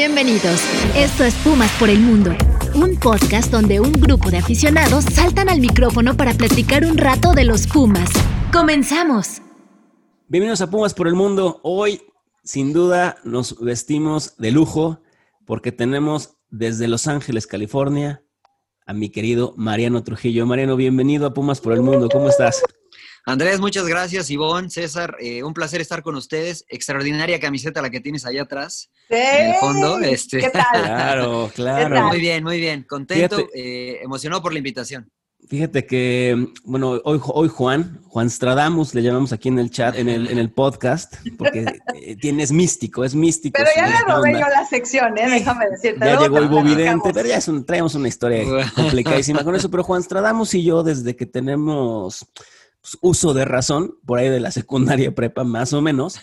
Bienvenidos. Esto es Pumas por el Mundo, un podcast donde un grupo de aficionados saltan al micrófono para platicar un rato de los Pumas. ¡Comenzamos! Bienvenidos a Pumas por el Mundo. Hoy, sin duda, nos vestimos de lujo porque tenemos desde Los Ángeles, California, a mi querido Mariano Trujillo. Mariano, bienvenido a Pumas por el Mundo. ¿Cómo estás? Andrés, muchas gracias. Ivonne, César, eh, un placer estar con ustedes. Extraordinaria camiseta la que tienes allá atrás, sí. en el fondo. Este. ¿Qué tal? Claro, claro. Muy bien, muy bien. Contento, eh, emocionado por la invitación. Fíjate que, bueno, hoy, hoy Juan, Juan Stradamus, le llamamos aquí en el chat, en el, en el podcast, porque eh, tiene, es místico, es místico. Pero ya le robé yo la sección, ¿eh? déjame decirte. Ya llegó Ivo Vidente, pero ya es un, traemos una historia complicadísima con eso. Pero Juan Stradamus y yo, desde que tenemos uso de razón, por ahí de la secundaria prepa más o menos,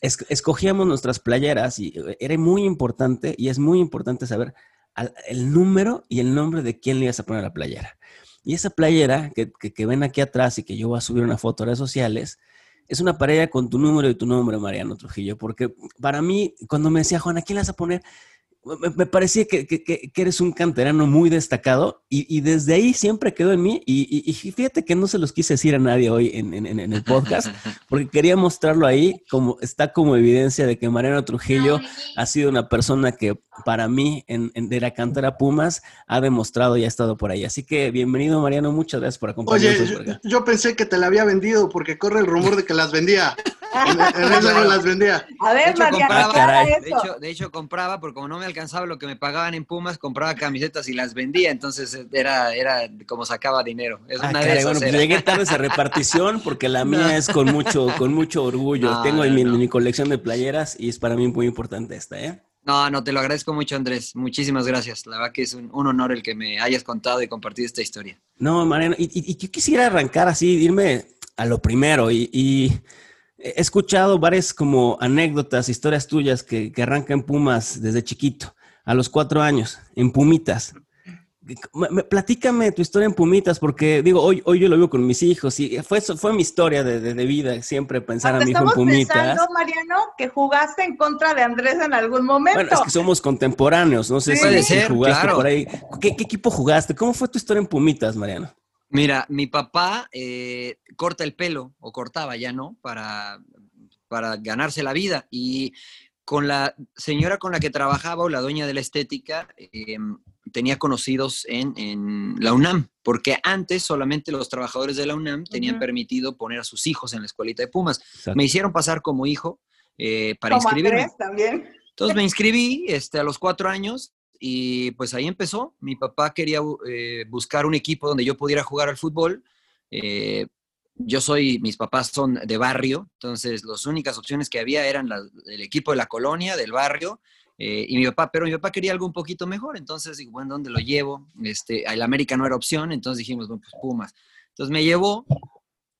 es, escogíamos nuestras playeras y eh, era muy importante, y es muy importante saber al, el número y el nombre de quién le ibas a poner a la playera. Y esa playera que, que, que, ven aquí atrás y que yo voy a subir una foto a redes sociales, es una playera con tu número y tu nombre, Mariano Trujillo, porque para mí, cuando me decía, Juan, ¿a quién le vas a poner? Me, me parecía que, que, que, eres un canterano muy destacado y, y, desde ahí siempre quedó en mí. Y, y, fíjate que no se los quise decir a nadie hoy en, en, en, el podcast porque quería mostrarlo ahí como está como evidencia de que Mariano Trujillo ha sido una persona que para mí en, de la cantera Pumas ha demostrado y ha estado por ahí. Así que bienvenido Mariano, muchas gracias por acompañarnos. Oye, yo, yo pensé que te la había vendido porque corre el rumor de que las vendía. En, en no las vendía. A ver, de hecho, Mariano, compraba, de, hecho, de hecho, compraba, porque como no me alcanzaba lo que me pagaban en Pumas, compraba camisetas y las vendía. Entonces era, era como sacaba dinero. Es ah, una caray, de esas bueno, pues llegué tarde a esa repartición porque la mía no. es con mucho, con mucho orgullo. No, Tengo en mi, mi, colección de playeras y es para mí muy importante esta, ¿eh? No, no, te lo agradezco mucho, Andrés. Muchísimas gracias. La verdad que es un, un honor el que me hayas contado y compartido esta historia. No, Mariano, y, y, y yo quisiera arrancar así, irme a lo primero y, y he escuchado varias como anécdotas, historias tuyas que, que arrancan Pumas desde chiquito, a los cuatro años, en Pumitas. Platícame tu historia en Pumitas, porque digo, hoy, hoy yo lo vivo con mis hijos y fue, fue mi historia de, de, de vida, siempre pensar a mi hijo en Pumitas. Pensando, Mariano, que jugaste en contra de Andrés en algún momento. Bueno, es que somos contemporáneos, no sé sí, si, si jugaste claro. por ahí. ¿Qué, ¿Qué, equipo jugaste? ¿Cómo fue tu historia en Pumitas, Mariano? Mira, mi papá eh, corta el pelo, o cortaba ya, ¿no? Para, para ganarse la vida. Y con la señora con la que trabajaba, o la dueña de la estética, eh, tenía conocidos en, en, la UNAM, porque antes solamente los trabajadores de la UNAM tenían uh -huh. permitido poner a sus hijos en la escuelita de Pumas. Exacto. Me hicieron pasar como hijo eh, para como inscribirme. Andrés, también. Entonces me inscribí este, a los cuatro años y pues ahí empezó. Mi papá quería eh, buscar un equipo donde yo pudiera jugar al fútbol. Eh, yo soy, mis papás son de barrio, entonces las únicas opciones que había eran la, el equipo de la colonia, del barrio, eh, y mi papá, pero mi papá quería algo un poquito mejor, entonces digo, bueno, ¿dónde lo llevo? Este, el América no era opción, entonces dijimos, bueno, pues Pumas. Entonces me llevó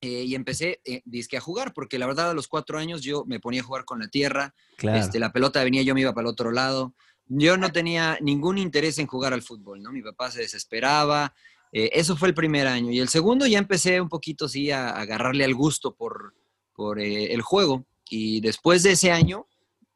eh, y empecé, eh, disque a jugar, porque la verdad a los cuatro años yo me ponía a jugar con la tierra, claro. este, la pelota venía, yo me iba para el otro lado, yo no tenía ningún interés en jugar al fútbol, ¿no? Mi papá se desesperaba, eh, eso fue el primer año. Y el segundo ya empecé un poquito, sí, a, agarrarle al gusto por, por eh, el juego. Y después de ese año,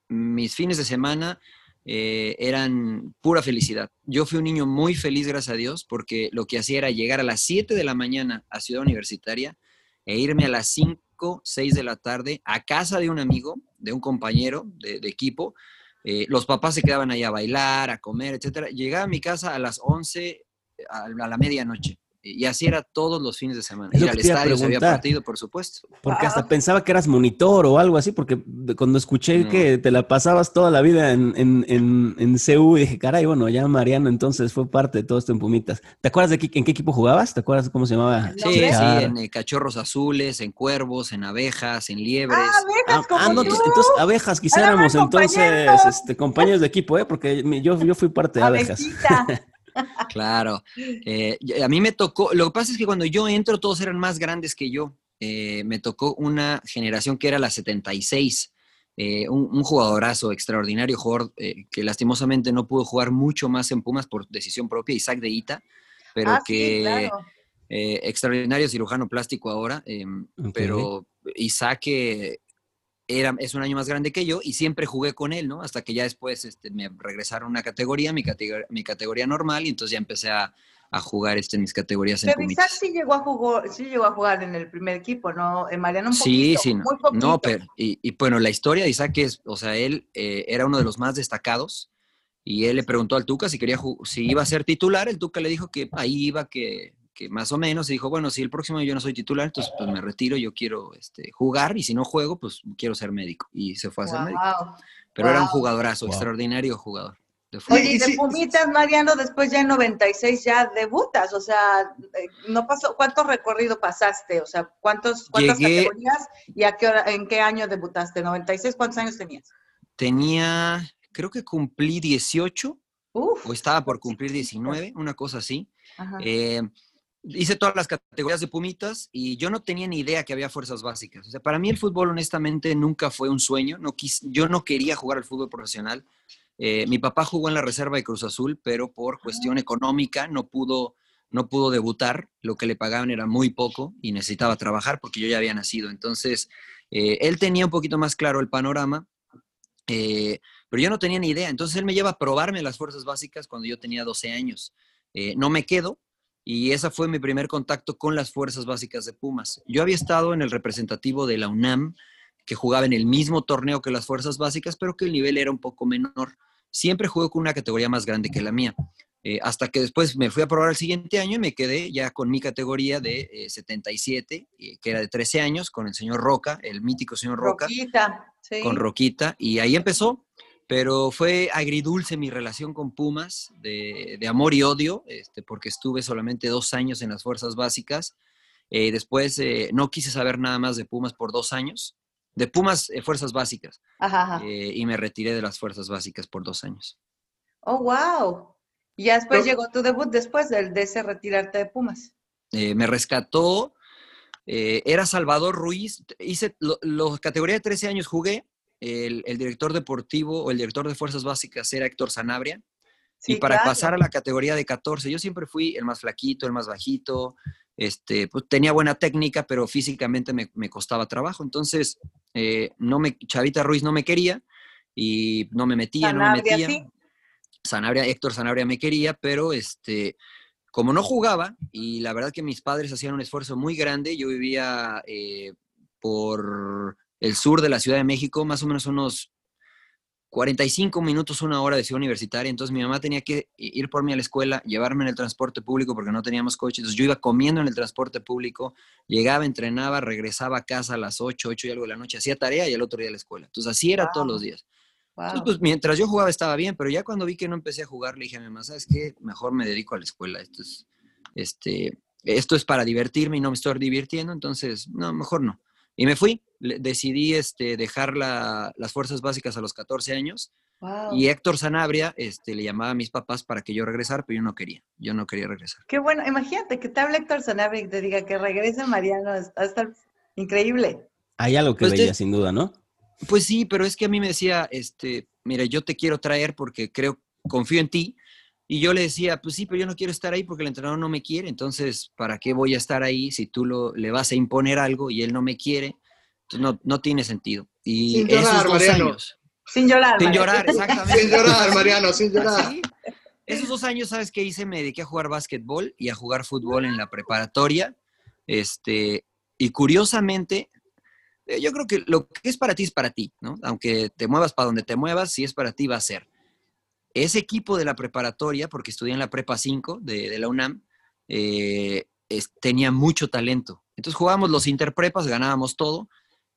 mis fines de semana eh, eran pura felicidad. Yo fui un niño muy feliz, gracias a Dios, porque lo que hacía era llegar a las 7 de la mañana a Ciudad Universitaria e irme a las 5, 6 de la tarde a casa de un amigo, de un compañero de equipo. Eh, los papás se quedaban ahí a bailar, a comer, etcétera. Llegaba a mi casa a las 11 a la medianoche. Y así era todos los fines de semana. Es Ir al estadio, se había partido, por supuesto. Porque hasta pensaba que eras monitor o algo así, porque cuando escuché no. que te la pasabas toda la vida en, en, en, en CU, dije, caray, bueno, ya Mariano entonces fue parte de todo esto en Pumitas. ¿Te acuerdas de qué, en qué equipo jugabas? ¿Te acuerdas cómo se llamaba? Sí, sí, en eh, cachorros azules, en cuervos, en abejas, en liebres. Ah, abejas, como ah, no, tú. entonces abejas quizá éramos entonces este, compañeros de equipo, ¿eh? Porque yo, yo fui parte de abejas. Claro. Eh, a mí me tocó, lo que pasa es que cuando yo entro todos eran más grandes que yo. Eh, me tocó una generación que era la 76. Eh, un, un, jugadorazo extraordinario, jugador eh, que lastimosamente no pudo jugar mucho más en Pumas por decisión propia, Isaac de Ita, pero ah, que sí, claro. extraordinario cirujano plástico ahora, okay. pero Isaac era, es un año más grande que yo y siempre jugué con él, ¿no? Hasta que ya después este, me regresaron una categoría, mi categoría, mi categoría normal, y entonces ya empecé a, a jugar este, en mis categorías en Pero Isaac sí llegó, a jugar, sí llegó a jugar en el primer equipo, ¿no? En Mariano un Sí, poquito, sí, muy poquito. no, pero, y, y bueno, la historia de Isaac es, o sea, él eh, era uno de los más destacados y él le preguntó al Tuca si quería si iba a ser titular, el Tuca le dijo que ahí iba, que, que más o menos, y dijo, bueno, si el próximo año yo no soy titular, entonces pues me retiro, yo quiero este, jugar, y si no juego, pues quiero ser médico, y se fue a ser médico. Wow. Pero era un jugadorazo, Wow. extraordinario jugador. de. Oye, y de sí- Pumitas, Mariano, después ya en 96 ya debutas, o sea, eh, no pasó, ¿cuánto recorrido pasaste? O sea, ¿cuántos, ¿cuántas Llegué- categorías y a qué hora, en qué año debutaste? ¿96? ¿Cuántos años tenías? Tenía, creo que cumplí 18, Uf. o estaba por cumplir 19, una cosa así. Ajá. Eh, hice todas las categorías de Pumitas y yo no tenía ni idea que había fuerzas básicas. O sea, para mí el fútbol honestamente nunca fue un sueño. No quis- yo no quería jugar al fútbol profesional. Eh, mi papá jugó en la reserva de Cruz Azul, pero por cuestión económica no pudo, no pudo debutar. Lo que le pagaban era muy poco y necesitaba trabajar porque yo ya había nacido. Entonces, eh, él tenía un poquito más claro el panorama. eh, pero yo no tenía ni idea. Entonces él me lleva a probarme las fuerzas básicas cuando yo tenía 12 años. No me quedo, y ese fue mi primer contacto con las fuerzas básicas de Pumas. Yo había estado en el representativo de la UNAM, que jugaba en el mismo torneo que las fuerzas básicas, pero que el nivel era un poco menor. Siempre jugué con una categoría más grande que la mía. Eh, hasta que después me fui a probar el siguiente año y me quedé ya con mi categoría de eh, 77, eh, que era de 13 años, con el señor Roca, el mítico señor Roca Roquita, sí. con Roquita y ahí empezó, pero fue agridulce mi relación con Pumas, de, de amor y odio, este, porque estuve solamente dos años en las fuerzas básicas. Eh, después eh, no quise saber nada más de Pumas por dos años, de Pumas eh, fuerzas básicas, Ajá, ajá. eh, y me retiré de las fuerzas básicas por dos años. Oh, wow. Y ya después Pero- llegó tu debut después del, de ese retirarte de Pumas. Me rescató, era Salvador Ruiz, hice la categoría de 13 años jugué, el, el director deportivo o el director de fuerzas básicas era Héctor Sanabria, y para claro. pasar a la categoría de 14, yo siempre fui el más flaquito, el más bajito, este, pues tenía buena técnica, pero físicamente me, me costaba trabajo. Entonces, eh, no me, Chavita Ruiz no me quería y no me metía, no me metía. sí. Sanabria, Héctor Sanabria me quería, pero este, como no jugaba, y la verdad que mis padres hacían un esfuerzo muy grande, yo vivía eh, por el sur de la Ciudad de México, más o menos unos 45 minutos, una hora de ciudad universitaria, entonces mi mamá tenía que ir por mí a la escuela, llevarme en el transporte público porque no teníamos coche, entonces yo iba comiendo en el transporte público, llegaba, entrenaba, regresaba a casa a las 8, 8 y algo de la noche, hacía tarea y el otro día a la escuela. Entonces así era todos los días. Wow. Entonces, pues mientras yo jugaba estaba bien, pero ya cuando vi que no empecé a jugar, le dije a mi mamá, ¿sabes qué? Mejor me dedico a la escuela. Esto es, este, esto es para divertirme y no me estoy divirtiendo, entonces, no, mejor no. Y me fui, Le- decidí este, dejar la- las fuerzas básicas a los 14 años Wow. y Héctor Sanabria este, le llamaba a mis papás para que yo regresara, pero yo no quería, yo no quería regresar. Qué bueno, imagínate que te hable Héctor Sanabria y te diga que regrese Mariano, está, está increíble. Hay algo que Pues veía, te- sin duda, ¿no? Pues sí, pero es que a mí me decía, este, mira, yo te quiero traer porque creo, confío en ti. Y yo le decía, pues sí, pero yo no quiero estar ahí porque el entrenador no me quiere. Entonces, ¿para qué voy a estar ahí si tú lo, le vas a imponer algo y él no me quiere? Entonces, no, no tiene sentido. Y Sin esos llorar, dos Mariano. años. Sin llorar. Sin Mariano. llorar, exactamente. Sin llorar, Mariano, sin llorar. Así. Esos dos años, ¿sabes qué hice? Me dediqué a jugar básquetbol y a jugar fútbol en la preparatoria. Este, y curiosamente, eh, yo creo que lo que es para ti es para ti, ¿no? Aunque te muevas para donde te muevas, si es para ti va a ser. Ese equipo de la preparatoria, porque estudié en la prepa 5 de, la UNAM, eh, tenía mucho talento. Entonces jugábamos los interprepas, ganábamos todo,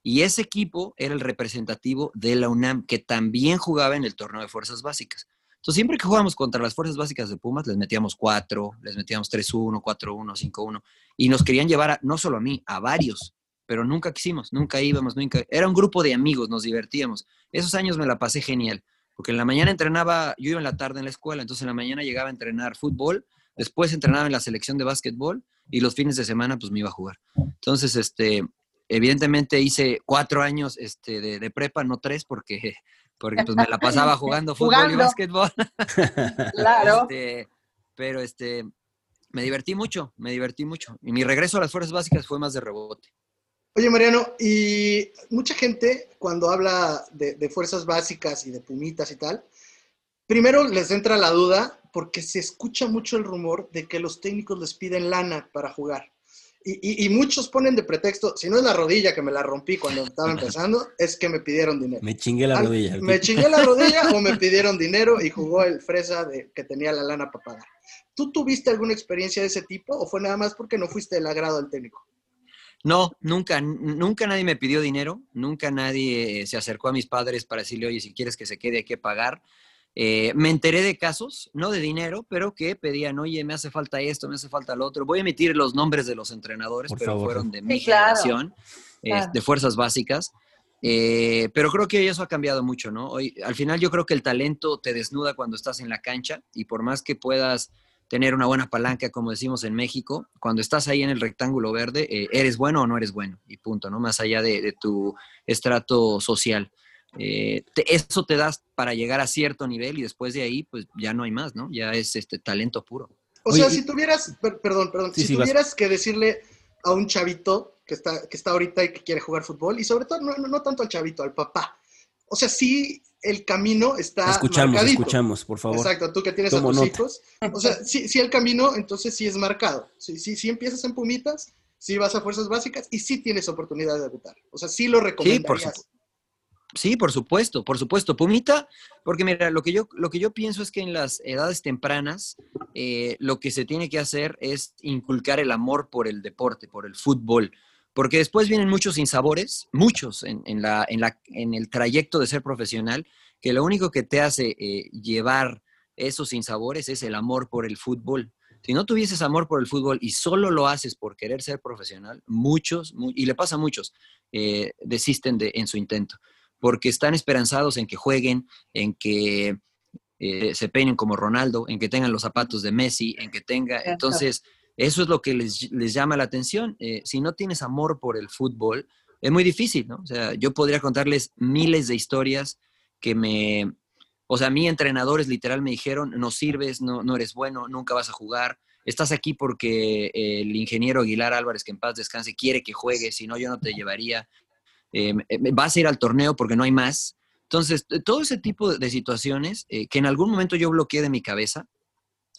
y ese equipo era el representativo de la UNAM, que también jugaba en el torneo de fuerzas básicas. Entonces, siempre que jugábamos contra las fuerzas básicas de Pumas, les metíamos 4, les metíamos 3-1, 4-1, 5-1, y nos querían llevar a- no solo a mí, a varios, pero nunca quisimos, nunca íbamos, nunca. Era un grupo de amigos, nos divertíamos. Esos años me la pasé genial, porque en la mañana entrenaba, yo iba en la tarde en la escuela, entonces en la mañana llegaba a entrenar fútbol, después entrenaba en la selección de básquetbol, y los fines de semana pues me iba a jugar. Entonces, este, evidentemente hice cuatro años este, de, de prepa, no tres, porque, porque pues me la pasaba jugando fútbol y básquetbol. Claro. Este, pero este, me divertí mucho, me divertí mucho. Y mi regreso a las fuerzas básicas fue más de rebote. Oye, Mariano, y mucha gente cuando habla de, de, fuerzas básicas y de pumitas y tal, primero les entra la duda porque se escucha mucho el rumor de que los técnicos les piden lana para jugar. Y, y, muchos ponen de pretexto, si no es la rodilla que me la rompí cuando estaba empezando, es que me pidieron dinero. Me chingué la rodilla. Me chingué la rodilla o me pidieron dinero y jugó el fresa de, que tenía la lana para pagar. ¿Tú tuviste alguna experiencia de ese tipo o fue nada más porque no fuiste el agrado del técnico? No, nunca, nunca nadie me pidió dinero, nunca nadie se acercó a mis padres para decirle, oye, si quieres que se quede hay que pagar. Eh, me enteré de casos, no de dinero, pero que pedían, oye, me hace falta esto, me hace falta lo otro. Voy a emitir los nombres de los entrenadores, pero fueron de mi generación, eh, de fuerzas básicas. Eh, pero creo que eso ha cambiado mucho, ¿no? Hoy, al final yo creo que el talento te desnuda cuando estás en la cancha y por más que puedas tener una buena palanca, como decimos en México, cuando estás ahí en el rectángulo verde, eres bueno o no eres bueno, y punto, ¿no? Más allá de, de tu estrato social. Eh, eso te das para llegar a cierto nivel y después de ahí, pues ya no hay más, ¿no? Ya es este talento puro. O sea, si tuvieras, perdón, perdón, si tuvieras que decirle a un chavito que está, que está ahorita y que quiere jugar fútbol, y sobre todo, no, no, tanto al chavito, al papá. O sea, sí, el camino está. Escuchamos, marcadito. escuchamos, por favor. Exacto, tú que tienes a tus hijos. O sea, sí, sí, el camino, entonces sí es marcado. Sí, sí, sí empiezas en Pumitas, sí vas a fuerzas básicas y sí tienes oportunidad de debutar. O sea, sí lo recomendarías. Sí, por Sí, por supuesto, por supuesto. Pumita, porque mira, lo que yo, lo que yo pienso es que en las edades tempranas eh, lo que se tiene que hacer es inculcar el amor por el deporte, por el fútbol, porque después vienen muchos insabores, muchos en, en, la, en, la, en el trayecto de ser profesional, que lo único que te hace eh, llevar esos insabores es el amor por el fútbol. Si no tuvieses amor por el fútbol y solo lo haces por querer ser profesional, muchos, y le pasa a muchos, eh, desisten de, en su intento porque están esperanzados en que jueguen, en que eh, se peinen como Ronaldo, en que tengan los zapatos de Messi, en que tenga... Entonces, eso es lo que les, llama la atención. Eh, si no tienes amor por el fútbol, es muy difícil, ¿no? O sea, yo podría contarles miles de historias que me... O sea, a mí entrenadores literal me dijeron, no sirves, no, no eres bueno, nunca vas a jugar, estás aquí porque el ingeniero Aguilar Álvarez, que en paz descanse, quiere que juegues, si no yo no te llevaría. Eh, vas a ir al torneo porque no hay más. Entonces, todo ese tipo de situaciones eh, que en algún momento yo bloqueé de mi cabeza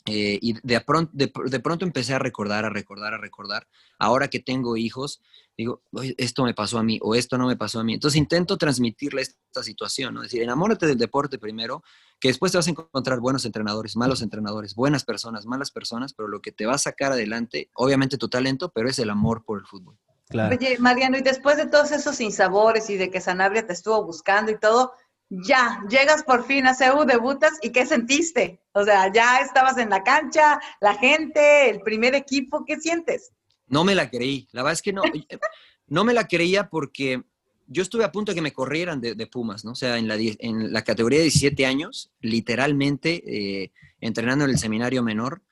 eh, y de pronto, de, pronto empecé a recordar, a recordar, a recordar. Ahora que tengo hijos, digo, esto me pasó a mí o esto no me pasó a mí. Entonces intento transmitirle esta situación, ¿no? Es decir, enamórate del deporte primero, que después te vas a encontrar buenos entrenadores, malos entrenadores, buenas personas, malas personas, pero lo que te va a sacar adelante, obviamente tu talento, pero es el amor por el fútbol. Oye, Mariano, y después de todos esos sinsabores y de que Sanabria te estuvo buscando y todo, ya, llegas por fin a CEU, debutas y ¿qué sentiste? O sea, ya estabas en la cancha, la gente, el primer equipo, ¿qué sientes? No me la creí, la verdad es que no, no me la creía porque yo estuve a punto de que me corrieran de, Pumas, ¿no? O sea, en la, en la categoría de 17 años, literalmente eh, entrenando en el seminario menor,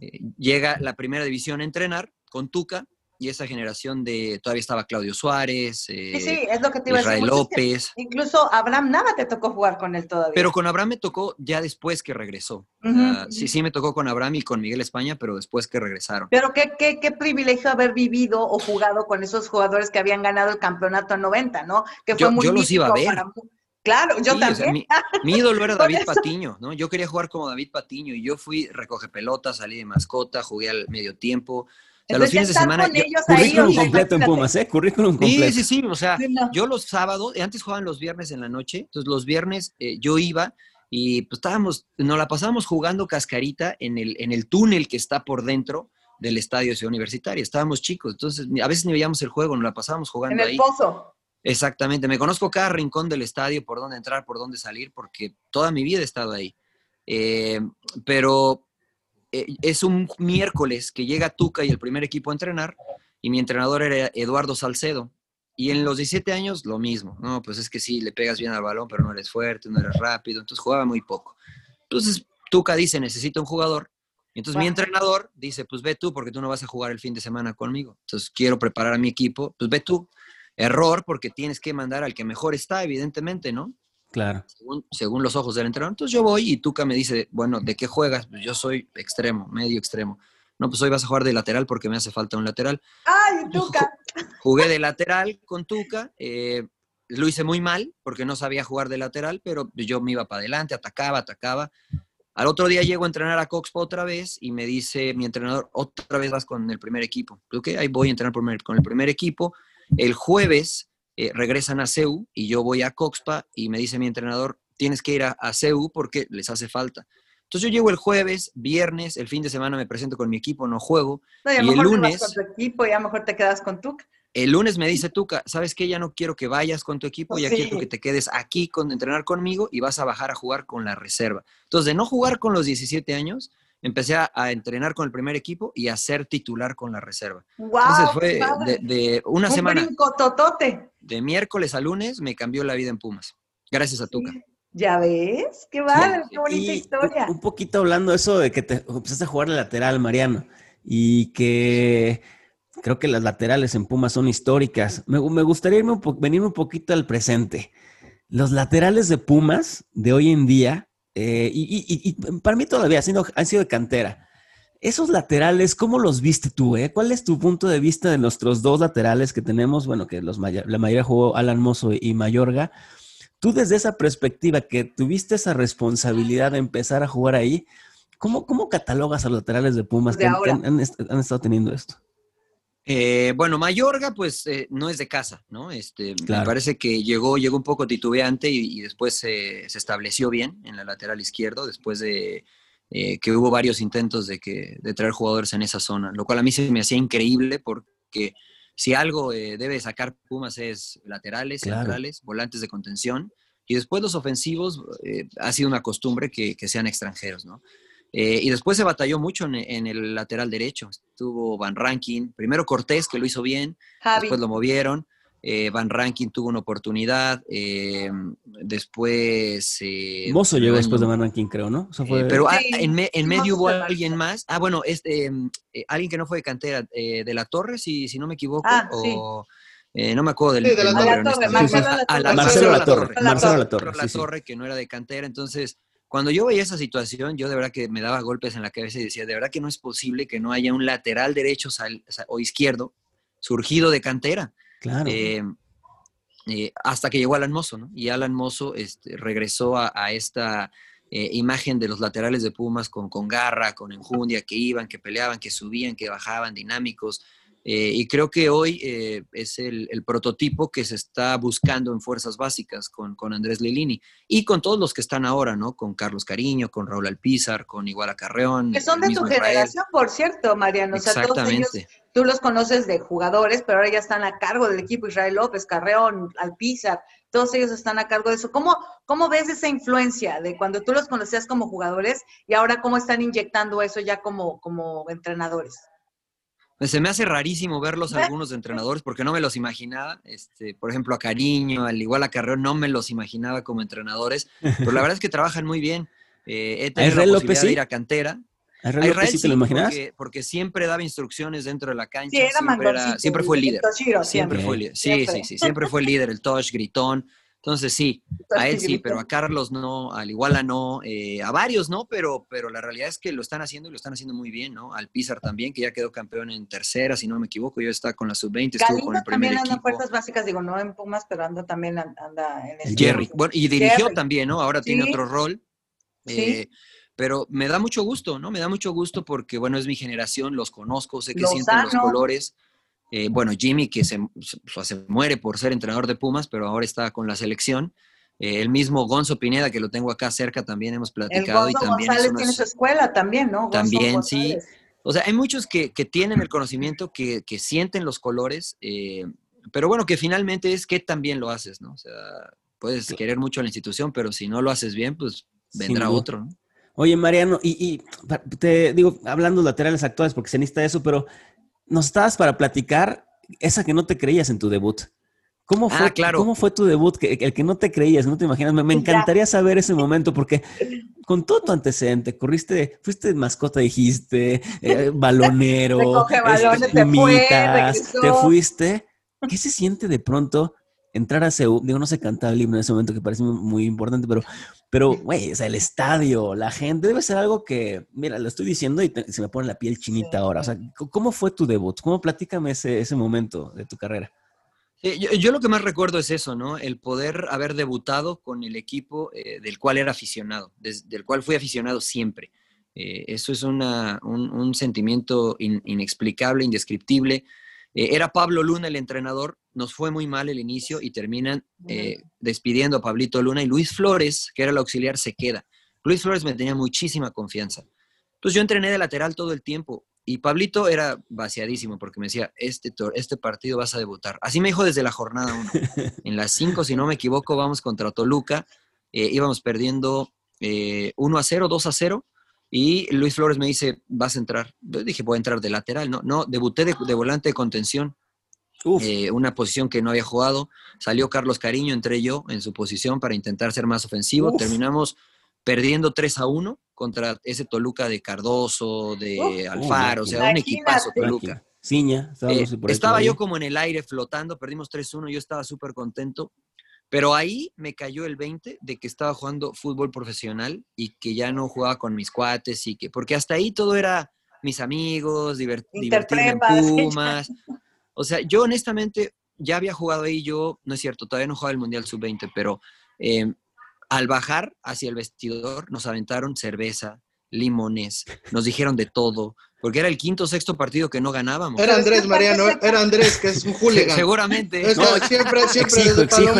eh, llega la primera división a entrenar con Tuca y esa generación de, todavía estaba Claudio Suárez, sí, sí, es lo que te iba Israel López. Incluso Abraham Nava te tocó jugar con él todavía. Pero con Abraham me tocó ya después que regresó. Sí, sí me tocó con Abraham y con Miguel España, pero después que regresaron. Pero qué, qué, qué privilegio haber vivido o jugado con esos jugadores que habían ganado el campeonato 90, ¿no? Que fue yo, muy yo los iba a ver. Claro, yo también. mi, mi, ídolo era David Patiño, ¿no? Yo quería jugar como David Patiño y yo fui, recoge pelotas, salí de mascota, jugué al medio tiempo, sea, los fines de semana. currículum completo en Pumas, ¿eh? Currículum completo. Sí, sí, sí. O sea, yo los sábados, eh, antes jugaban los viernes en la noche, entonces los viernes eh, yo iba y pues estábamos, nos la pasábamos jugando cascarita en el, en el túnel que está por dentro del estadio de Ciudad Universitaria. Estábamos chicos, entonces a veces ni veíamos el juego, nos la pasábamos jugando ahí. En el pozo. Exactamente, me conozco cada rincón del estadio, por dónde entrar, por dónde salir, porque toda mi vida he estado ahí. Eh, pero es un miércoles que llega Tuca y el primer equipo a entrenar, y mi entrenador era Eduardo Salcedo. Y en los 17 años, lo mismo, ¿no? Pues es que sí, le pegas bien al balón, pero no eres fuerte, no eres rápido, entonces jugaba muy poco. Entonces, Tuca dice, necesito un jugador. entonces mi entrenador dice, pues ve tú, porque tú no vas a jugar el fin de semana conmigo. Entonces quiero preparar a mi equipo, pues ve tú. Error, porque tienes que mandar al que mejor está, evidentemente, ¿no? Claro. Según, los ojos del entrenador. Entonces yo voy y Tuca me dice, bueno, ¿de qué juegas? Pues yo soy extremo, medio extremo. no, pues hoy vas a jugar de lateral porque me hace falta un lateral. ¡Ay, Tuca! Jugué de lateral con Tuca, eh, lo hice muy mal porque no sabía jugar de lateral, pero yo me iba para adelante, atacaba, atacaba. Al otro día llego a entrenar a Coxpa otra vez y me dice mi entrenador, otra vez vas con el primer equipo. Ok, ahí voy a entrenar con el primer equipo. El jueves eh, regresan a CEU y yo voy a Coxpa y me dice mi entrenador, tienes que ir a, a CEU porque les hace falta. Entonces yo llego el jueves, viernes, el fin de semana me presento con mi equipo, no juego. No, y, a y el mejor te vas lunes, con tu equipo y a lo mejor te quedas con Tuca. el lunes me dice Tuca, ¿sabes qué? Ya no quiero que vayas con tu equipo, ya Sí. quiero que te quedes aquí con entrenar conmigo y vas a bajar a jugar con la reserva. Entonces, de no jugar con los 17 años, empecé a, a entrenar con el primer equipo y a ser titular con la reserva. ¡Wow! Entonces fue de, de una Un semana, brinco totote. De miércoles a lunes, me cambió la vida en Pumas. Gracias a Tuca. ¿Ya ves? ¡Qué! Sí. ¡Qué bonita Y historia! Un, poquito hablando de eso de que te empezaste a jugar de lateral, Mariano, y que creo que las laterales en Pumas son históricas. Me, me gustaría irme un po- venirme un poquito al presente. Los laterales de Pumas de hoy en día, eh, y, y- y- y para mí todavía han sido, han sido de cantera. Esos laterales, ¿cómo los viste tú? Eh? ¿Cuál es tu punto de vista de nuestros dos laterales que tenemos? Bueno, que los, la mayoría jugó Alan Mozo y Mayorga. Tú desde esa perspectiva que tuviste esa responsabilidad de empezar a jugar ahí, ¿cómo, cómo catalogas a los laterales de Pumas De que, han- que ahora. han, han est- han estado teniendo esto? Eh, bueno, Mayorga, pues eh, no es de casa, ¿no? Este, Claro. Me parece que llegó, llegó un poco titubeante y, y después se- se estableció bien en la lateral izquierdo, después de eh, que hubo varios intentos de, que, de traer jugadores en esa zona, lo cual a mí se me hacía increíble porque si algo eh, debe sacar Pumas es laterales, Claro. centrales, volantes de contención, y después los ofensivos eh, ha sido una costumbre que, que sean extranjeros, ¿no? Eh, y después se batalló mucho en, en el lateral derecho. Estuvo Van Rankin, primero Cortés, que lo hizo bien, Javi. después lo movieron. Eh, Van Rankin tuvo una oportunidad. eh, después. eh, Mozo llegó después de Van Rankin, creo, ¿no? Eh, fue- pero ah, en, me- en sí, medio hubo alguien más. Ah, bueno, este, eh, alguien que no fue de cantera, eh, de la Torre, si, si no me equivoco. Ah, sí. o, eh, no me acuerdo del, Sí, de la Torre. la Torre. Marcelo la-. Marcelo Marcelo. Marcelo Marcelo. Latorre, que no era de cantera. Entonces, cuando yo veía esa situación, yo de verdad que me daba golpes en la cabeza y decía, de verdad que no es posible que no haya un lateral derecho sal- o izquierdo surgido de cantera. Claro. Eh, eh, hasta que llegó Alan Mozo, ¿no? Y Alan Mozo este, regresó a, a esta eh, imagen de los laterales de Pumas con, con garra, con enjundia, que iban, que peleaban, que subían, que bajaban, dinámicos. Eh, y creo que hoy eh, es el, el prototipo que se está buscando en fuerzas básicas con, con Andrés Lelini y con todos los que están ahora, ¿no? Con Carlos Cariño, con Raúl Alpizar, con Iguala Carreón. Que son de tu Israel. generación, por cierto, Mariano. O sea, todos ellos, Exactamente. Tú los conoces de jugadores, pero ahora ya están a cargo del equipo. Israel López, Carreón, Alpizar, todos ellos están a cargo de eso. ¿Cómo, ¿Cómo ves esa influencia de cuando tú los conocías como jugadores y ahora cómo están inyectando eso ya como, como entrenadores? Pues se me hace rarísimo verlos a algunos de entrenadores porque no me los imaginaba. Este, por ejemplo, a Cariño, al igual a Carreón, no me los imaginaba como entrenadores. Pero la verdad es que trabajan muy bien. Eh, he tenido Israel la López, posibilidad de sí? ir a cantera. ¿A A Israel Israel sí te lo imaginabas? porque, porque siempre daba instrucciones dentro de la cancha. Sí, era siempre, era- siempre fue el líder. Toshiro, Siempre fue el líder. Sí, Siempre. sí, sí. Siempre fue el líder, el touch, gritón. Entonces sí, a él sí, pero a Carlos no, al Iguala no, eh, a varios no, pero, pero la realidad es que lo están haciendo y lo están haciendo muy bien, ¿no? Al Pizar también, que ya quedó campeón en tercera, si no me equivoco, ya está con la sub-20, estuvo Galindo con el primer también anda en equipo. fuerzas básicas, digo, no en Pumas, pero anda también an- anda en El este- Jerry, bueno, y dirigió Jerry. también, ¿no? Ahora tiene otro rol. Sí. Pero me da mucho gusto, ¿no? Me da mucho gusto porque, bueno, es mi generación, los conozco, sé que sienten los colores. Eh, bueno, Jimmy, que se, se- se muere por ser entrenador de Pumas, pero ahora está con la selección. Eh, el mismo Gonzo Pineda, que lo tengo acá cerca, también hemos El platicado y Gonzo también González es tiene unos- su escuela también, ¿no? Gonzo También, sí. O sea, hay muchos que, que tienen el conocimiento, que, que sienten los colores, eh, pero bueno, que finalmente es que también lo haces, ¿no? O sea, puedes querer mucho a la institución, pero si no lo haces bien, pues vendrá otro, ¿no? Oye, Mariano, y, te digo, hablando de laterales actuales, porque se necesita eso, pero nos estabas para platicar esa que no te creías en tu debut. ¿Cómo Ah, fue, claro. ¿cómo fue tu debut? El que no te creías, no te imaginas. Me, encantaría saber ese momento, porque con todo tu antecedente, corriste, fuiste mascota, dijiste, eh, balonero, balones, este, fue, te fuiste. ¿Qué se siente de pronto entrar a CEU, digo, no se cantaba el himno en ese momento que parece muy importante, pero, pero, güey, o sea, el estadio, la gente, debe ser algo que, mira, lo estoy diciendo y se me pone la piel chinita ahora. O sea, ¿cómo fue tu debut? ¿Cómo platícame ese, ese momento de tu carrera? yo, lo que más recuerdo es eso, ¿no? El poder haber debutado con el equipo eh, del cual era aficionado, del cual fui aficionado siempre. Eh, eso es una, un, sentimiento inexplicable, indescriptible. Eh, era Pablo Luna el entrenador, nos fue muy mal el inicio y terminan eh, despidiendo a Pablito Luna y Luis Flores, que era el auxiliar, se queda. Luis Flores me tenía muchísima confianza. Entonces yo entrené de lateral todo el tiempo y Pablito era vaciadísimo porque me decía, este, este partido vas a debutar. Así me dijo desde la jornada 1. En las 5, si no me equivoco, vamos contra Toluca. Eh, íbamos perdiendo 1 a 0, 2 a 0 y Luis Flores me dice, vas a entrar. Yo dije, voy a entrar de lateral. No, no, debuté de, volante de contención. Eh, una posición que no había jugado. Salió Carlos Cariño, entré yo en su posición para intentar ser más ofensivo. Terminamos perdiendo 3 a 1 contra ese Toluca de Cardoso, de Alfaro, o sea, un equipazo Toluca. Ciña, eh, estaba yo como en el aire flotando, perdimos 3-1, yo estaba súper contento. Pero ahí me cayó el 20 de que estaba jugando fútbol profesional y que ya no jugaba con mis cuates y que, porque hasta ahí todo era mis amigos, divertirme en Pumas. O sea, yo honestamente ya había jugado ahí, yo, no es cierto, todavía no jugaba el Mundial Sub-20, pero eh, al bajar hacia el vestidor nos aventaron cerveza, limones, nos dijeron de todo, porque era el quinto o sexto partido que no ganábamos. Era Andrés Mariano, era Andrés, que es un hooligan. Seguramente. siempre, siempre exijo, exijo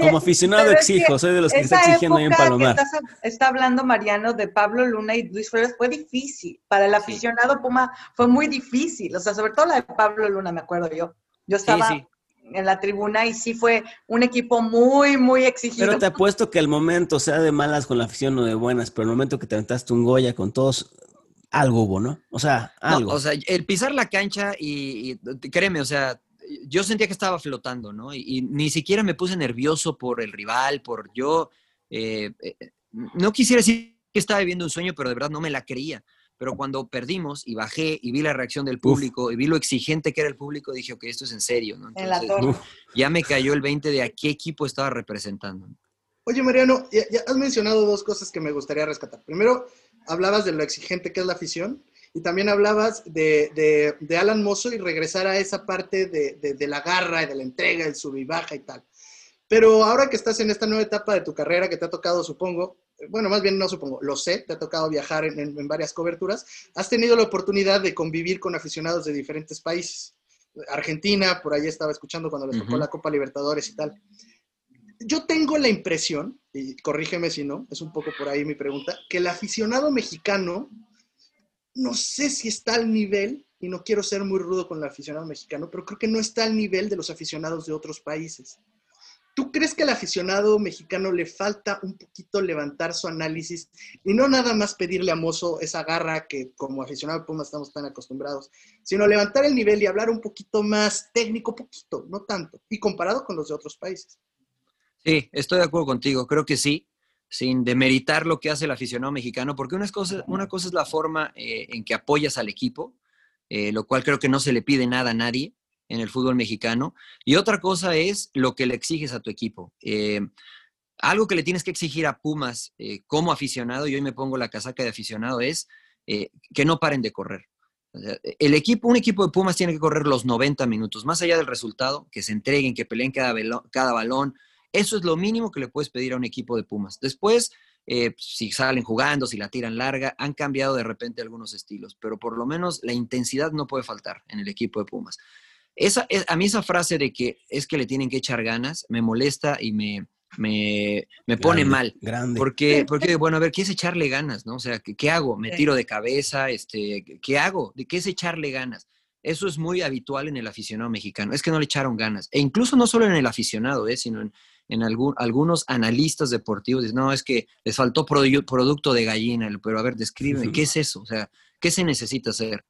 como aficionado exijo, soy de los que está exigiendo ahí en Palomar. está hablando Mariano de Pablo Luna y Luis Flores, fue difícil. Para el aficionado Puma fue muy difícil, o sea, sobre todo la de Pablo Luna, me acuerdo yo. Yo estaba en la tribuna y sí fue un equipo muy, muy exigido. Pero te apuesto que el momento, sea de malas con la afición o de buenas, pero el momento que te aventaste un Goya con todos, algo hubo, ¿no? O sea, algo. o sea, el pisar la cancha y, créeme, o sea, yo sentía que estaba flotando, ¿no? Y, ni siquiera me puse nervioso por el rival, por yo. Eh, eh, no quisiera decir que estaba viviendo un sueño, pero de verdad no me la creía. Pero cuando perdimos y bajé y vi la reacción del público y vi lo exigente que era el público, dije, ok, esto es en serio, ¿no? Entonces, ya me cayó el 20 de a qué equipo estaba representando. Oye, Mariano, ya, has mencionado dos cosas que me gustaría rescatar. Primero, hablabas de lo exigente que es la afición y también hablabas de, Alan Mozo y regresar a esa parte de, la garra y de la entrega, el sub y baja y tal. Pero ahora que estás en esta nueva etapa de tu carrera que te ha tocado, supongo, bueno, más bien no supongo, lo sé, te ha tocado viajar en, en varias coberturas, has tenido la oportunidad de convivir con aficionados de diferentes países. Argentina, por ahí estaba escuchando cuando les tocó la Copa Libertadores y tal yo tengo la impresión, y corrígeme si no, es un poco por ahí mi pregunta, que el aficionado mexicano, no sé si está al nivel, y no quiero ser muy rudo con el aficionado mexicano, pero creo que no está al nivel de los aficionados de otros países. ¿Tú crees que al aficionado mexicano le falta un poquito levantar su análisis y no nada más pedirle a Mozo esa garra que como aficionado de Pumas estamos tan acostumbrados, sino levantar el nivel y hablar un poquito más técnico, poquito, no tanto, y comparado con los de otros países? Sí, estoy de acuerdo contigo, creo que sí, sin demeritar lo que hace el aficionado mexicano, porque una cosa, una cosa es la forma eh, en que apoyas al equipo, eh, lo cual creo que no se le pide nada a nadie en el fútbol mexicano, y otra cosa es lo que le exiges a tu equipo. Eh, algo que le tienes que exigir a Pumas como aficionado, y hoy me pongo la casaca de aficionado, es que no paren de correr. El equipo, un equipo de Pumas tiene que correr los 90 minutos, más allá del resultado, que se entreguen, que peleen cada, cada balón, eso es lo mínimo que le puedes pedir a un equipo de Pumas. Después, eh, si salen jugando, si la tiran larga, han cambiado de repente algunos estilos, pero por lo menos la intensidad no puede faltar en el equipo de Pumas. Esa, a mí esa frase de que es que le tienen que echar ganas me molesta y me, me, pone mal. Grande. Porque, porque, bueno, a ver, ¿qué es echarle ganas? ¿no? O sea, ¿qué, qué hago? ¿Me tiro de cabeza? Este, ¿Qué hago? ¿De qué es echarle ganas? Eso es muy habitual en el aficionado mexicano. Es que no le echaron ganas. E incluso no solo en el aficionado, ¿eh? sino en, en algunos analistas deportivos dicen, no, es que les faltó producto de gallina, pero a ver, descríbeme, ¿qué es eso? O sea, ¿qué se necesita hacer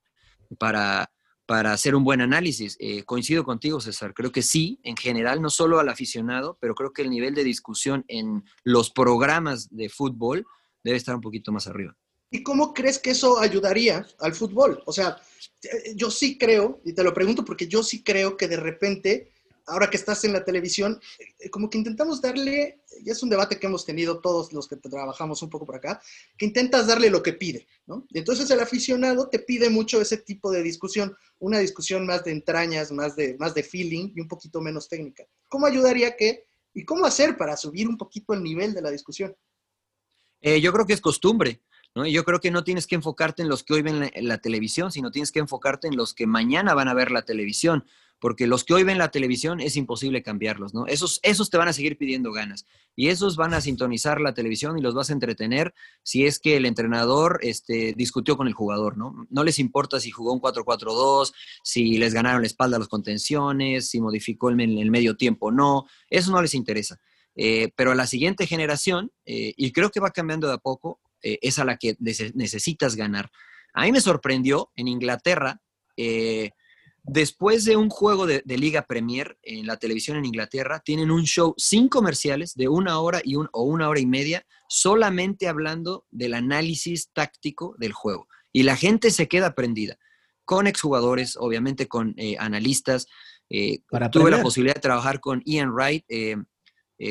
para, para hacer un buen análisis? Eh, coincido contigo, César, creo que sí, en general, no solo al aficionado, pero creo que el nivel de discusión en los programas de fútbol debe estar un poquito más arriba. ¿Y cómo crees que eso ayudaría al fútbol? O sea, yo sí creo, y te lo pregunto porque yo sí creo que de repente ahora que estás en la televisión, eh, como que intentamos darle, y es un debate que hemos tenido todos los que trabajamos un poco por acá, que intentas darle lo que pide, ¿no? Entonces el aficionado te pide mucho ese tipo de discusión, una discusión más de entrañas, más de, más de feeling y un poquito menos técnica. ¿Cómo ayudaría que, y cómo hacer para subir un poquito el nivel de la discusión? Eh, yo creo que es costumbre. ¿no? Yo creo que no tienes que enfocarte en los que hoy ven la, televisión, sino tienes que enfocarte en los que mañana van a ver la televisión, porque los que hoy ven la televisión es imposible cambiarlos, ¿no? Esos, esos te van a seguir pidiendo ganas y esos van a sintonizar la televisión y los vas a entretener si es que el entrenador este, discutió con el jugador, ¿no? No les importa si jugó un 4-4-2, si les ganaron la espalda los contenciones, si modificó el, el medio tiempo no, eso no les interesa. Eh, pero a la siguiente generación, eh, y creo que va cambiando de a poco, eh, es a la que necesitas ganar. A mí me sorprendió en Inglaterra, eh, después de un juego de, Liga Premier en la televisión en Inglaterra, tienen un show sin comerciales de una hora y o una hora y media, solamente hablando del análisis táctico del juego. Y la gente se queda prendida, con exjugadores, obviamente con eh, analistas. tuve la posibilidad de trabajar con Ian Wright ex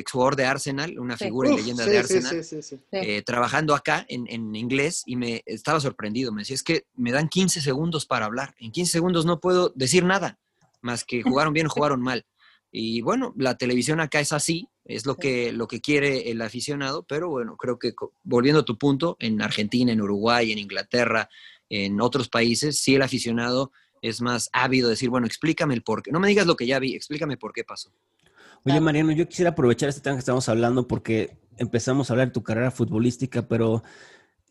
jugador de Arsenal, una figura y leyenda de Arsenal, eh, trabajando acá en, inglés y me estaba sorprendido. Me decía, es que me dan 15 segundos para hablar. En 15 segundos no puedo decir nada, más que jugaron bien o jugaron mal. Y bueno, la televisión acá es así, es lo que, lo que quiere el aficionado, pero bueno, creo que volviendo a tu punto, en Argentina, en Uruguay, en Inglaterra, en otros países, sí el aficionado es más ávido de decir, bueno, explícame el por qué. No me digas lo que ya vi, explícame por qué pasó. Oye, Mariano, yo quisiera aprovechar este tema que estamos hablando porque empezamos a hablar de tu carrera futbolística, pero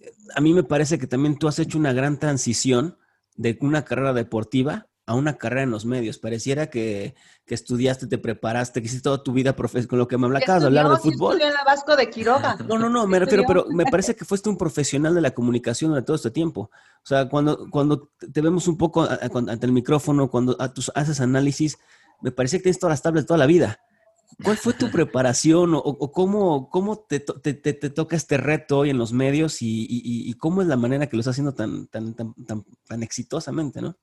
eh, a mí me parece que también tú has hecho una gran transición de una carrera deportiva a una carrera en los medios. Pareciera que, estudiaste, te preparaste, que hiciste toda tu vida profesional, con lo que me hablabas de hablar de fútbol. En la Vasco de Quiroga. No, no, no, me refiero, pero me parece que fuiste un profesional de la comunicación durante todo este tiempo. O sea, cuando, cuando te vemos un poco ante el micrófono, cuando haces análisis, me parece que tienes todas las tablas de toda la vida. ¿Cuál fue tu preparación o, cómo, cómo te, toca este reto hoy en los medios y, cómo es la manera que lo estás haciendo tan, tan, tan, tan, exitosamente, no?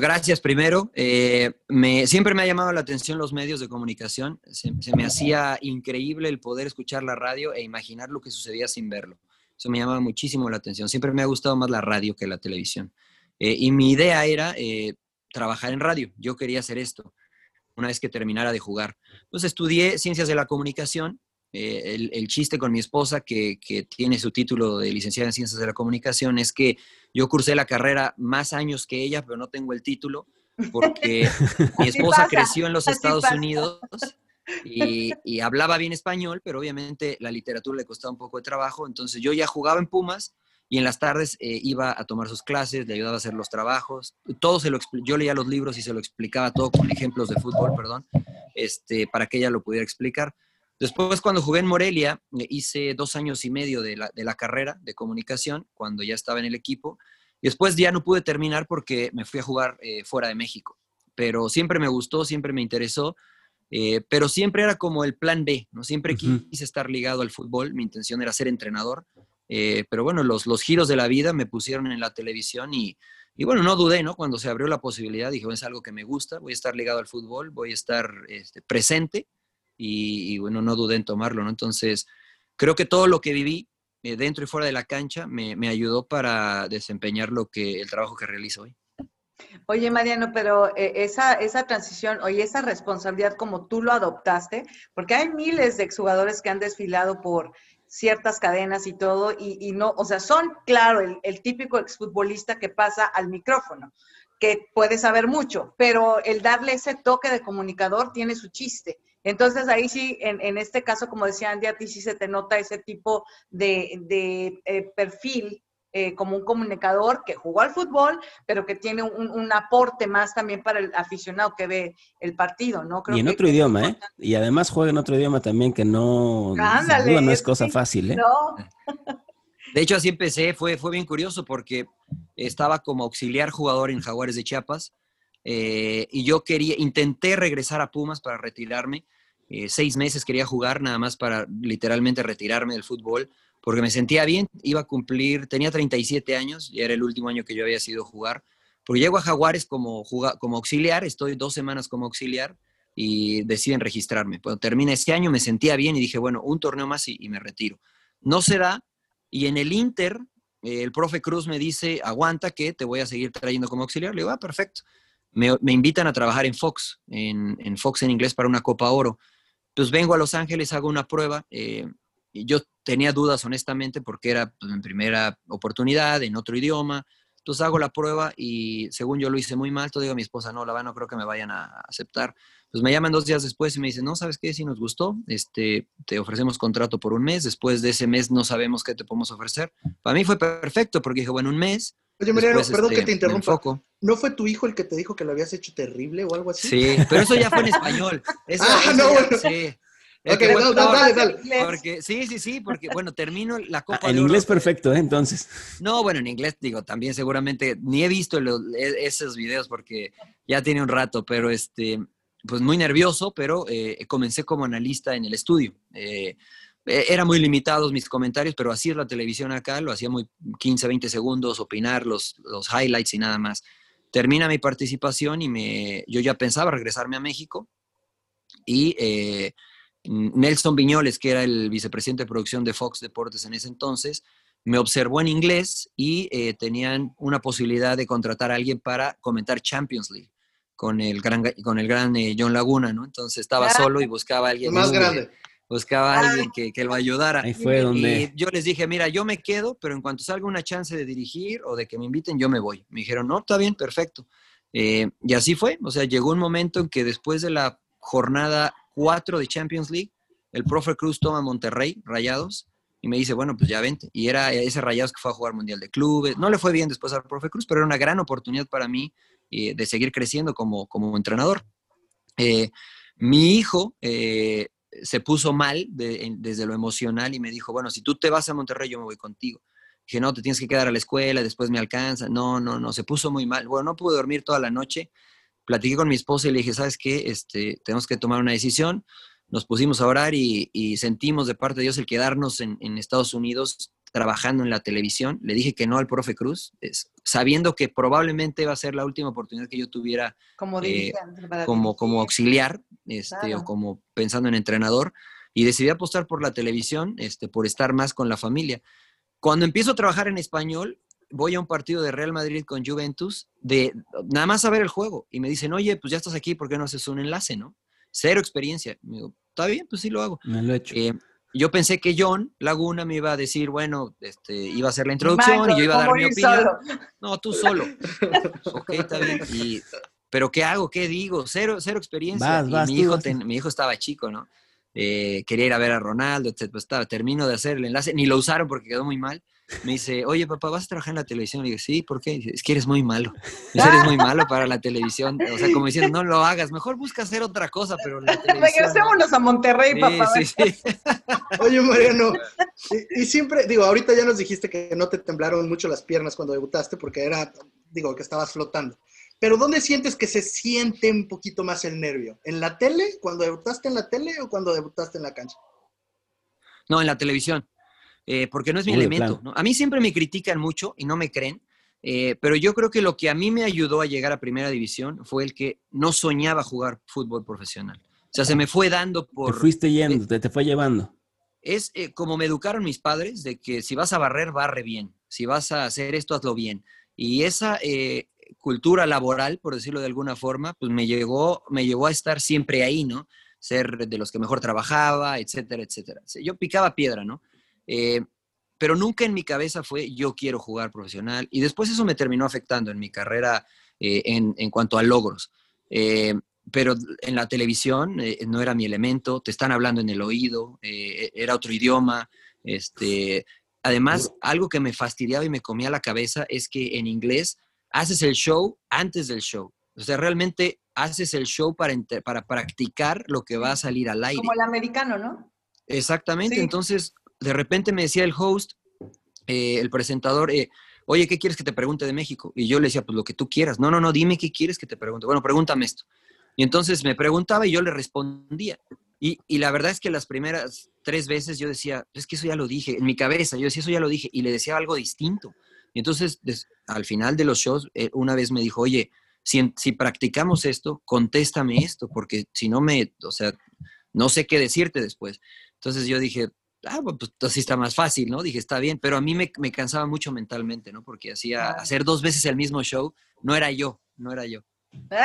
Gracias primero. Eh, me, siempre me ha llamado la atención los medios de comunicación. Se, me hacía increíble el poder escuchar la radio e imaginar lo que sucedía sin verlo. Eso me llamaba muchísimo la atención. Siempre me ha gustado más la radio que la televisión. Eh, y mi idea era eh, trabajar en radio. Yo quería hacer esto una vez que terminara de jugar. Entonces estudié ciencias de la comunicación. Eh, el, chiste con mi esposa, que, tiene su título de licenciada en ciencias de la comunicación, es que yo cursé la carrera más años que ella, pero no tengo el título, porque mi esposa creció en los Estados Unidos. Y, y, hablaba bien español, pero obviamente la literatura le costaba un poco de trabajo. Entonces yo ya jugaba en Pumas y en las tardes eh, iba a tomar sus clases, le ayudaba a hacer los trabajos, todo se lo yo leía los libros y se lo explicaba todo con ejemplos de fútbol, perdón, este, para que ella lo pudiera explicar. Después, cuando jugué en Morelia, eh, hice dos años y medio de la, de la carrera de comunicación, cuando ya estaba en el equipo, y después ya no pude terminar porque me fui a jugar eh, fuera de México. Pero siempre me gustó, siempre me interesó, pero siempre era como el plan B, ¿no? Siempre quise estar ligado al fútbol, mi intención era ser entrenador, eh, pero bueno, los, giros de la vida me pusieron en la televisión y, y, bueno, no dudé, ¿no? Cuando se abrió la posibilidad, dije, es algo que me gusta, voy a estar ligado al fútbol, voy a estar este, presente y, bueno, no dudé en tomarlo, ¿no? Entonces, creo que todo lo que viví eh, dentro y fuera de la cancha me, me, ayudó para desempeñar lo que, el trabajo que realizo hoy. Oye, Mariano, pero eh, esa, esa transición, oye, esa responsabilidad como tú lo adoptaste, porque hay miles de exjugadores que han desfilado por ciertas cadenas y todo, y, no, o sea, son, claro, el, típico exfutbolista que pasa al micrófono, que puede saber mucho, pero el darle ese toque de comunicador tiene su chiste. Entonces ahí sí, en, este caso, como decía Andy, a ti sí se te nota ese tipo de, eh, perfil eh, como un comunicador que jugó al fútbol, pero que tiene un, aporte más también para el aficionado que ve el partido, ¿no? y en otro idioma, ¿eh? Y además juega en otro idioma también que no, no es cosa fácil, ¿eh? No. De hecho, así empecé, fue, fue bien curioso porque estaba como auxiliar jugador en Jaguares de Chiapas eh, y yo quería, intenté regresar a Pumas para retirarme. Eh, seis meses quería jugar nada más para literalmente retirarme del fútbol porque me sentía bien, iba a cumplir, tenía 37 años, y era el último año que yo había sido jugar, porque llego a Jaguares como, como auxiliar, estoy dos semanas como auxiliar, y deciden registrarme. Cuando termina ese año me sentía bien y dije, bueno, un torneo más y, me retiro. No se da y en el Inter eh, el profe Cruz me dice, aguanta que te voy a seguir trayendo como auxiliar. Le digo, ah, perfecto. Me, invitan a trabajar en Fox, en, Fox en inglés para una Copa Oro. Entonces vengo a Los Ángeles, hago una prueba. Eh, y yo tenía dudas honestamente porque era pues, mi primera oportunidad en otro idioma. Entonces hago la prueba y según yo lo hice muy mal, entonces digo a mi esposa, no, la verdad no creo que me vayan a aceptar. Pues me llaman dos días después y me dicen, no, ¿sabes qué? Si nos gustó, este, te ofrecemos contrato por un mes, después de ese mes no sabemos qué te podemos ofrecer. Para mí fue perfecto porque dije, bueno, un mes. Oye, Mariano, perdón que este, te interrumpa. ¿No fue tu hijo el que te dijo que lo habías hecho terrible o algo así? Sí, pero eso ya fue en español. ah, no, bueno. Sí. Okay, dale, dale, Porque, sí, sí, sí, porque bueno, termino la Copa ah, En inglés perfecto, ¿eh? Entonces. No, bueno, en inglés digo, también seguramente, ni he visto e, esos videos porque ya tiene un rato, pero este, pues muy nervioso, pero eh, comencé como analista en el estudio. Eh, e, eran muy limitados mis comentarios, pero así es la televisión acá, lo hacía muy 15, 20 segundos, opinar los, los highlights y nada más. Termina mi participación y me, yo ya pensaba regresarme a México y eh, Nelson Viñoles, que era el vicepresidente de producción de Fox Deportes en ese entonces, me observó en inglés y eh, tenían una posibilidad de contratar a alguien para comentar Champions League con el gran, con el gran eh, John Laguna, ¿no? Entonces estaba solo y buscaba a alguien. Más grande. Buscaba a alguien que, que, lo ayudara. Ahí fue donde... Y yo les dije, mira, yo me quedo, pero en cuanto salga una chance de dirigir o de que me inviten, yo me voy. Me dijeron, no, está bien, perfecto. Eh, y así fue. O sea, llegó un momento en que después de la jornada 4 de Champions League, el profe Cruz toma Monterrey, Rayados, y me dice, bueno, pues ya vente. Y era ese Rayados que fue a jugar Mundial de Clubes. No le fue bien después al profe Cruz, pero era una gran oportunidad para mí eh, de seguir creciendo como, como entrenador. Eh, mi hijo eh, se puso mal desde lo emocional y me dijo, bueno, si tú te vas a Monterrey, yo me voy contigo. Dije, no, te tienes que quedar a la escuela, después me alcanza. No, no, no, se puso muy mal. Bueno, no pude dormir toda la noche platiqué con mi esposa y le dije, ¿sabes qué? Este, tenemos que tomar una decisión. Nos pusimos a orar y, sentimos de parte de Dios el quedarnos en, Estados Unidos trabajando en la televisión. Le dije que no al profe Cruz, sabiendo que probablemente iba a ser la última oportunidad que yo tuviera como, eh, como, como, auxiliar este, o como pensando en entrenador. Y decidí apostar por la televisión, este, por estar más con la familia. Cuando empiezo a trabajar en español, voy a un partido de Real Madrid con Juventus, de nada más saber el juego, y me dicen, oye, pues ya estás aquí, ¿por qué no haces un enlace, no? Cero experiencia. Me digo, está bien, pues sí lo hago. Me lo he hecho. Eh, yo pensé que John Laguna me iba a decir, bueno, este, iba a hacer la introducción y yo iba a dar mi opinión. No, tú solo. ok, está bien. pero ¿qué hago? ¿Qué digo? Cero, cero experiencia. y mi, hijo mi hijo estaba chico, ¿no? Eh, quería ir a ver a Ronaldo, etc. Pues estaba, termino de hacer el enlace, ni lo usaron porque quedó muy mal me dice, oye, papá, ¿vas a trabajar en la televisión? Le digo, sí, ¿por qué? es que eres muy malo. eres muy malo para la televisión. O sea, como diciendo, no lo hagas, mejor busca hacer otra cosa, pero la Regresémonos a Monterrey, papá. Sí, sí. Oye, Mariano, y, y, siempre, digo, ahorita ya nos dijiste que no te temblaron mucho las piernas cuando debutaste porque era, digo, que estabas flotando. Pero ¿dónde sientes que se siente un poquito más el nervio? ¿En la tele? ¿Cuando debutaste en la tele o cuando debutaste en la cancha? No, en la televisión. Eh, porque no es mi elemento. A mí siempre me critican mucho y no me creen, eh, pero yo creo que lo que a mí me ayudó a llegar a primera división fue el que no soñaba jugar fútbol profesional. O sea, se me fue dando por... Te fuiste yendo, te, fue llevando. Es eh, como me educaron mis padres, de que si vas a barrer, barre bien. Si vas a hacer esto, hazlo bien. Y esa cultura laboral, por decirlo de alguna forma, pues me llegó, me llevó a estar siempre ahí, ¿no? Ser de los que mejor trabajaba, etcétera, etcétera. Yo picaba piedra, ¿no? Eh, pero nunca en mi cabeza fue yo quiero jugar profesional. Y después eso me terminó afectando en mi carrera eh, en, cuanto a logros. Eh, pero en la televisión no era mi elemento, te están hablando en el oído, era otro idioma. Este, además, algo que me fastidiaba y me comía la cabeza es que en inglés haces el show antes del show. O sea, realmente haces el show para, para practicar lo que va a salir al aire. Como el americano, ¿no? Exactamente. Entonces, de repente me decía el host, eh, el presentador, eh, oye, ¿qué quieres que te pregunte de México? Y yo le decía, pues lo que tú quieras. No, no, no, dime qué quieres que te pregunte. Bueno, pregúntame esto. Y entonces me preguntaba y yo le respondía. Y, la verdad es que las primeras tres veces yo decía, es que eso ya lo dije, en mi cabeza, yo decía, eso ya lo dije, y le decía algo distinto. Y entonces, al final de los shows, eh, una vez me dijo, oye, si, si practicamos esto, contéstame esto, porque si no me, o sea, no sé qué decirte después. Entonces yo dije, ah, pues así está más fácil, ¿no? Dije, está bien, pero a mí me, me cansaba mucho mentalmente, ¿no? Porque hacía, hacer dos veces el mismo show, no era yo, no era yo.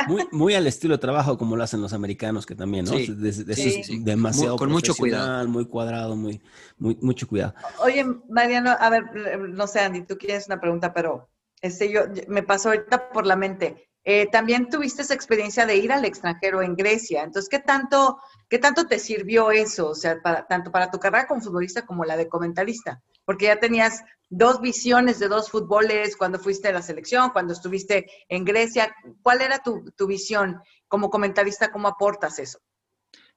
Muy, muy al estilo de trabajo como lo hacen los americanos, que también, ¿no? Sí, demasiado con mucho cuidado. Muy cuadrado, muy, muy, mucho cuidado. Oye, Mariano, a ver, no sé, Andy, tú quieres una pregunta, pero este, yo, me pasó ahorita por la mente. Eh, también tuviste esa experiencia de ir al extranjero en Grecia. Entonces, ¿qué tanto, qué tanto te sirvió eso? O sea, para, tanto para tu carrera como futbolista como la de comentarista. Porque ya tenías dos visiones de dos fútboles cuando fuiste a la selección, cuando estuviste en Grecia. ¿Cuál era tu, tu visión como comentarista? ¿Cómo aportas eso?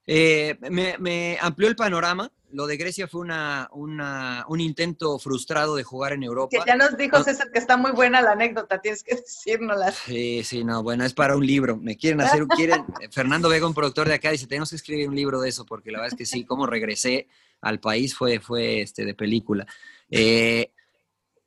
Eh, me, amplió el panorama. Lo de Grecia fue una, un intento frustrado de jugar en Europa. Que ya nos dijo César que está muy buena la anécdota, tienes que decírnosla. Sí, sí, no, bueno, es para un libro. Me quieren hacer, quieren, Fernando Vega, un productor de acá, dice, tenemos que escribir un libro de eso, porque la verdad es que sí, como regresé al país fue, fue este, de película. Eh,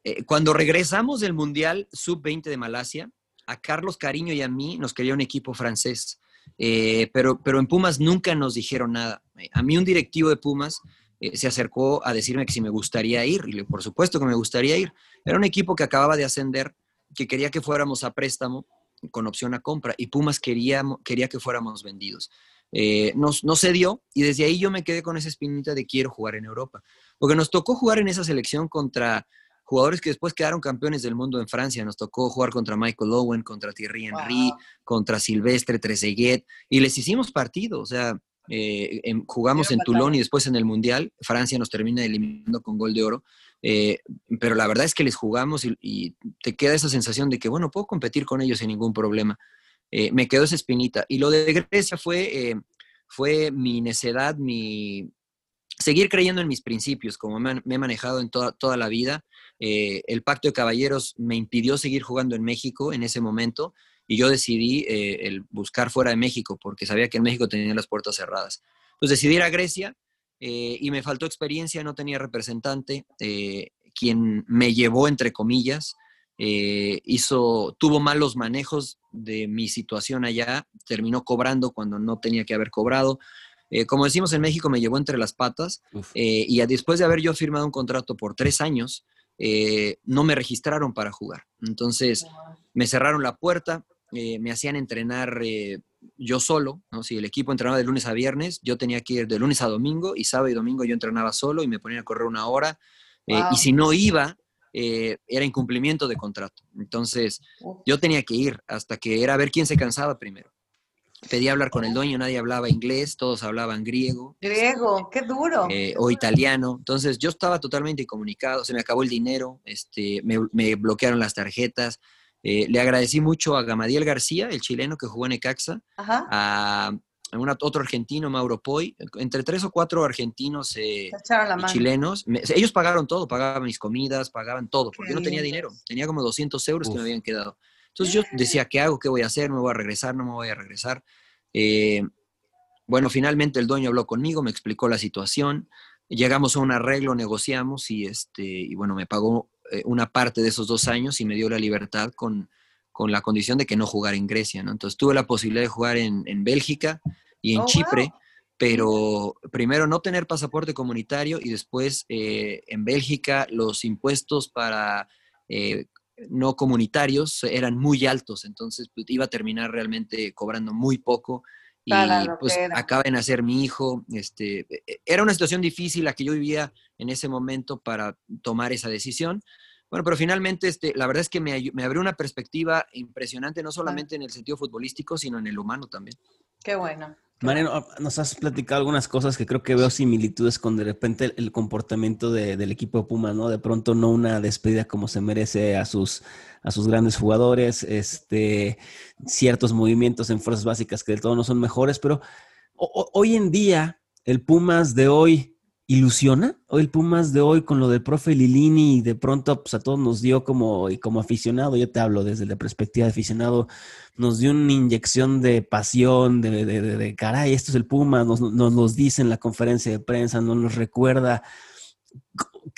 eh, cuando regresamos del Mundial Sub-20 de Malasia, a Carlos Cariño y a mí nos quería un equipo francés. Eh, pero, pero en Pumas nunca nos dijeron nada. A mí un directivo de Pumas eh, se acercó a decirme que si me gustaría ir, y por supuesto que me gustaría ir. Era un equipo que acababa de ascender, que quería que fuéramos a préstamo con opción a compra, y Pumas quería, quería que fuéramos vendidos. Eh, no se dio, y desde ahí yo me quedé con esa espinita de quiero jugar en Europa. Porque nos tocó jugar en esa selección contra jugadores que después quedaron campeones del mundo en Francia. Nos tocó jugar contra Michael Owen, contra Thierry Henry, contra Silvestre Trezeguet, y les hicimos partido. O sea, eh, jugamos en Toulon y después en el Mundial. Francia nos termina eliminando con gol de oro. Eh, pero la verdad es que les jugamos y, te queda esa sensación de que, bueno, puedo competir con ellos sin ningún problema. Eh, me quedó esa espinita. Y lo de Grecia fue, fue mi necedad, mi, seguir creyendo en mis principios, como me, he manejado en toda, toda la vida. Eh, el pacto de caballeros me impidió seguir jugando en México en ese momento y yo decidí eh, buscar fuera de México porque sabía que en México tenía las puertas cerradas. Entonces decidí ir a Grecia eh, y me faltó experiencia, no tenía representante. quien me llevó, entre comillas, hizo, tuvo malos manejos de mi situación allá, terminó cobrando cuando no tenía que haber cobrado. Como decimos en México, me llevó entre las patas y después de haber yo firmado un contrato por tres años, eh, no me registraron para jugar. Entonces me cerraron la puerta, eh, me hacían entrenar eh, yo solo, ¿no? Si el equipo entrenaba de lunes a viernes, yo tenía que ir de lunes a domingo y sábado y domingo yo entrenaba solo y me ponía a correr una hora. Y si no iba, era incumplimiento de contrato. Entonces yo tenía que ir hasta que era ver quién se cansaba primero pedí hablar con el dueño, nadie hablaba inglés, todos hablaban griego. Griego, qué duro. Eh, o italiano. Entonces yo estaba totalmente incomunicado, se me acabó el dinero, este, me, bloquearon las tarjetas. Eh, le agradecí mucho a Gamadiel García, el chileno que jugó en Ecaxa, a, otro argentino, Mauro Poi, entre tres o cuatro argentinos eh, chilenos. ellos pagaron todo, pagaban mis comidas, pagaban todo, porque yo no tenía dinero, tenía como 200 euros que me habían quedado. Entonces yo decía, ¿qué hago? ¿Qué voy a hacer? ¿Me voy a regresar? ¿No me voy a regresar? Eh, bueno, finalmente el dueño habló conmigo, me explicó la situación, llegamos a un arreglo, negociamos y, este, y bueno, me pagó eh, una parte de esos dos años y me dio la libertad con, con la condición de que no jugara en Grecia, ¿no? Entonces tuve la posibilidad de jugar en, en Bélgica y en oh, Chipre, pero primero no tener pasaporte comunitario y después eh, en Bélgica los impuestos para no comunitarios eran muy altos, entonces pues, iba a terminar realmente cobrando muy poco y pues acaba de nacer mi hijo. Este, e, e, era una situación difícil la que yo vivía en ese momento para tomar esa decisión. Bueno, pero finalmente este, la verdad es que me, me abrió una perspectiva impresionante, no solamente en el sentido futbolístico, sino en el humano también. Qué bueno. Mariano, nos has platicado algunas cosas que creo que veo similitudes con de repente el, comportamiento del equipo de Pumas, ¿no? De pronto no una despedida como se merece a sus, a sus grandes jugadores, este, ciertos movimientos en fuerzas básicas que del todo no son mejores, pero hoy en día, el Pumas de hoy ilusiona. Hoy el Pumas de hoy con lo del profe Lilini y de pronto pues a todos nos dio como, y como aficionado, yo te hablo desde la perspectiva de aficionado, nos dio una inyección de pasión, de, de, de, caray, esto es el Pumas, nos, nos, dice en la conferencia de prensa, nos, recuerda.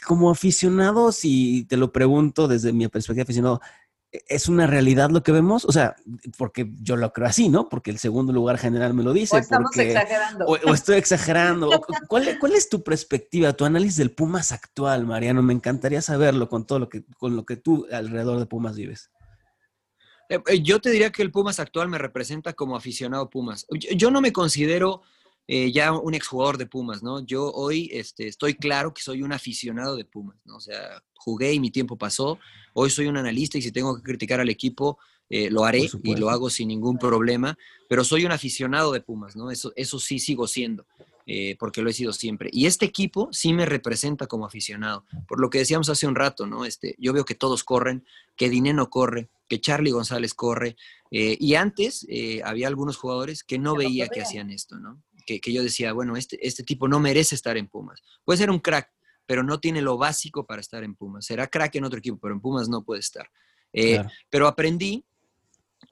Como aficionados, y te lo pregunto desde mi perspectiva de aficionado, ¿Es una realidad lo que vemos? O sea, porque yo lo creo así, ¿no? Porque el segundo lugar general me lo dice. O estamos porque, exagerando. O, o estoy exagerando. ¿Cuál, ¿Cuál, es tu perspectiva, tu análisis del Pumas actual, Mariano? Me encantaría saberlo con todo lo que, con lo que tú alrededor de Pumas vives. Eh, yo te diría que el Pumas actual me representa como aficionado Pumas. Yo no me considero eh, ya un exjugador de Pumas, ¿no? Yo hoy este, estoy claro que soy un aficionado de Pumas, ¿no? O sea, jugué y mi tiempo pasó. Hoy soy un analista y si tengo que criticar al equipo, eh, lo haré y lo hago sin ningún problema, pero soy un aficionado de Pumas, ¿no? Eso, eso sí sigo siendo, eh, porque lo he sido siempre. Y este equipo sí me representa como aficionado, por lo que decíamos hace un rato, ¿no? Este, yo veo que todos corren, que Dineno corre, que Charlie González corre, eh, y antes eh, había algunos jugadores que no veía que hacían esto, ¿no? Que, que, yo decía, bueno, este, este tipo no merece estar en Pumas. Puede ser un crack, pero no tiene lo básico para estar en Pumas. Será crack en otro equipo, pero en Pumas no puede estar. Eh, claro. Pero aprendí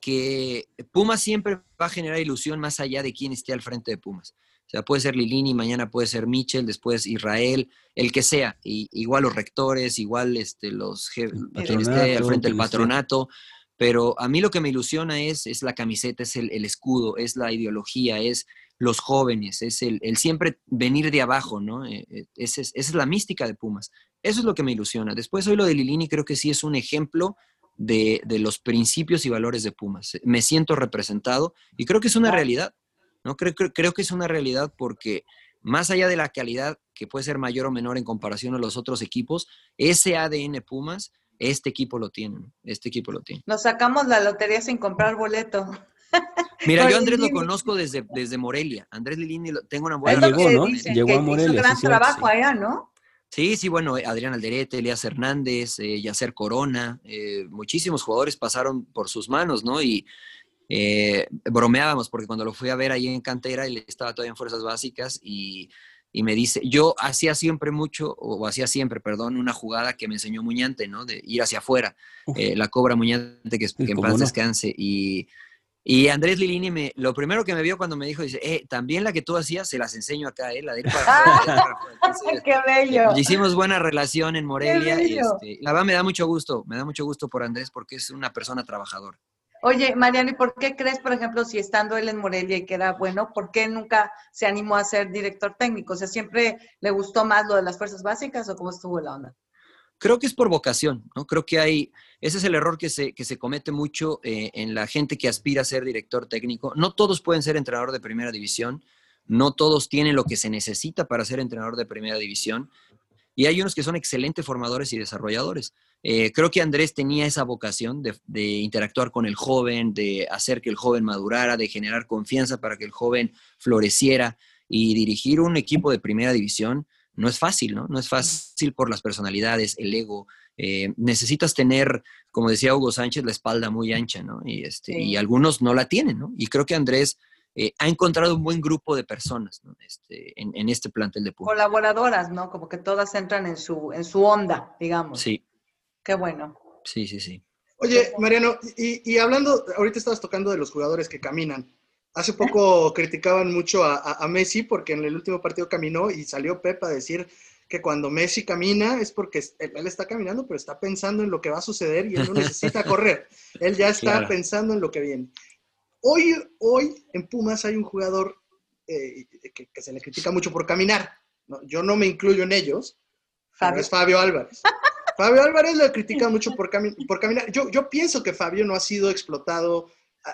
que Pumas siempre va a generar ilusión más allá de quién esté al frente de Pumas. O sea, puede ser Lilini, mañana puede ser Mitchell, después Israel, el que sea. Y, igual los rectores, igual este, los esté al frente del patronato. Pero a mí lo que me ilusiona es, es la camiseta, es el, el escudo, es la ideología, es los jóvenes, es el, el, siempre venir de abajo, ¿no? Esa es, esa es la mística de Pumas. Eso es lo que me ilusiona. Después hoy lo de Lilini creo que sí es un ejemplo de, de, los principios y valores de Pumas. Me siento representado y creo que es una realidad, ¿no? Creo, creo, creo que es una realidad porque más allá de la calidad, que puede ser mayor o menor en comparación a los otros equipos, ese ADN Pumas, este equipo lo tiene, este equipo lo tiene. Nos sacamos la lotería sin comprar boleto. Mira, yo a Andrés lo conozco desde, desde Morelia. Andrés Lilini, tengo una buena llegó, ¿no? Llegó a Morelia. Hizo gran sí, trabajo sí. allá, ¿no? Sí, sí, bueno, Adrián Alderete, Elías Hernández, eh, Yacer Corona, eh, muchísimos jugadores pasaron por sus manos, ¿no? Y eh, bromeábamos porque cuando lo fui a ver ahí en Cantera, él estaba todavía en Fuerzas Básicas y, y me dice, yo hacía siempre mucho, o hacía siempre, perdón, una jugada que me enseñó Muñante, ¿no? De ir hacia afuera, eh, la cobra Muñante, que, que en paz no? descanse. Y, y Andrés Lilini, me, lo primero que me vio cuando me dijo, dice, eh, también la que tú hacías, se las enseño acá, ¿eh? La de ir para. Entonces, ¡Qué bello! Hicimos buena relación en Morelia. Este, la verdad me da mucho gusto, me da mucho gusto por Andrés porque es una persona trabajadora. Oye, Mariano, ¿y por qué crees, por ejemplo, si estando él en Morelia y que era bueno, por qué nunca se animó a ser director técnico? O sea, ¿siempre le gustó más lo de las fuerzas básicas o cómo estuvo la onda? Creo que es por vocación, ¿no? Creo que hay, ese es el error que se, que se comete mucho eh, en la gente que aspira a ser director técnico. No todos pueden ser entrenador de primera división, no todos tienen lo que se necesita para ser entrenador de primera división. Y hay unos que son excelentes formadores y desarrolladores. Eh, creo que Andrés tenía esa vocación de, de, interactuar con el joven, de hacer que el joven madurara, de generar confianza para que el joven floreciera y dirigir un equipo de primera división no es fácil, ¿no? No es fácil por las personalidades, el ego. Eh, necesitas tener, como decía Hugo Sánchez, la espalda muy ancha, ¿no? Y, este, sí. y algunos no la tienen, ¿no? Y creo que Andrés eh, ha encontrado un buen grupo de personas ¿no? este, en, en, este plantel de Pumas. Colaboradoras, ¿no? Como que todas entran en su, en su onda, digamos. Sí. Qué bueno. Sí, sí, sí. Oye, Mariano, y, y, hablando, ahorita estabas tocando de los jugadores que caminan. Hace poco criticaban mucho a, a, a, Messi porque en el último partido caminó y salió Pep a decir que cuando Messi camina es porque él está caminando, pero está pensando en lo que va a suceder y él no necesita correr. Él ya está claro. pensando en lo que viene. Hoy, hoy en Pumas hay un jugador eh, que, que, se le critica mucho por caminar. ¿no? Yo no me incluyo en ellos, Fabio. es Fabio Álvarez. Fabio Álvarez lo critica mucho por, cami por caminar. Yo, yo, pienso que Fabio no ha sido explotado a,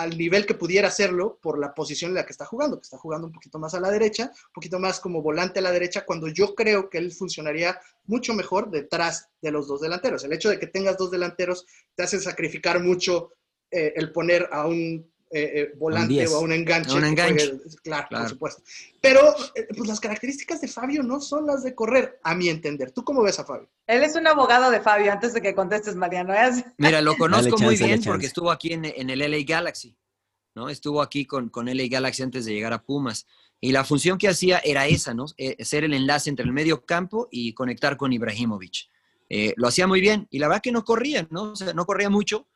al nivel que pudiera hacerlo por la posición en la que está jugando, que está jugando un poquito más a la derecha, un poquito más como volante a la derecha, cuando yo creo que él funcionaría mucho mejor detrás de los dos delanteros. El hecho de que tengas dos delanteros te hace sacrificar mucho eh, el poner a un eh, eh, volante un o a un enganche. A un enganche. Juegue, claro, claro, por supuesto. Pero eh, pues las características de Fabio no son las de correr, a mi entender. ¿Tú cómo ves a Fabio? Él es un abogado de Fabio, antes de que contestes, Mariano. ¿eh? Mira, lo conozco chance, muy bien porque estuvo aquí en, en, el LA Galaxy. ¿no? Estuvo aquí con, con LA Galaxy antes de llegar a Pumas. Y la función que hacía era esa, ¿no? Eh, ser el enlace entre el medio campo y conectar con Ibrahimovic. Eh, lo hacía muy bien y la verdad que no corría, ¿no? O sea, no corría mucho,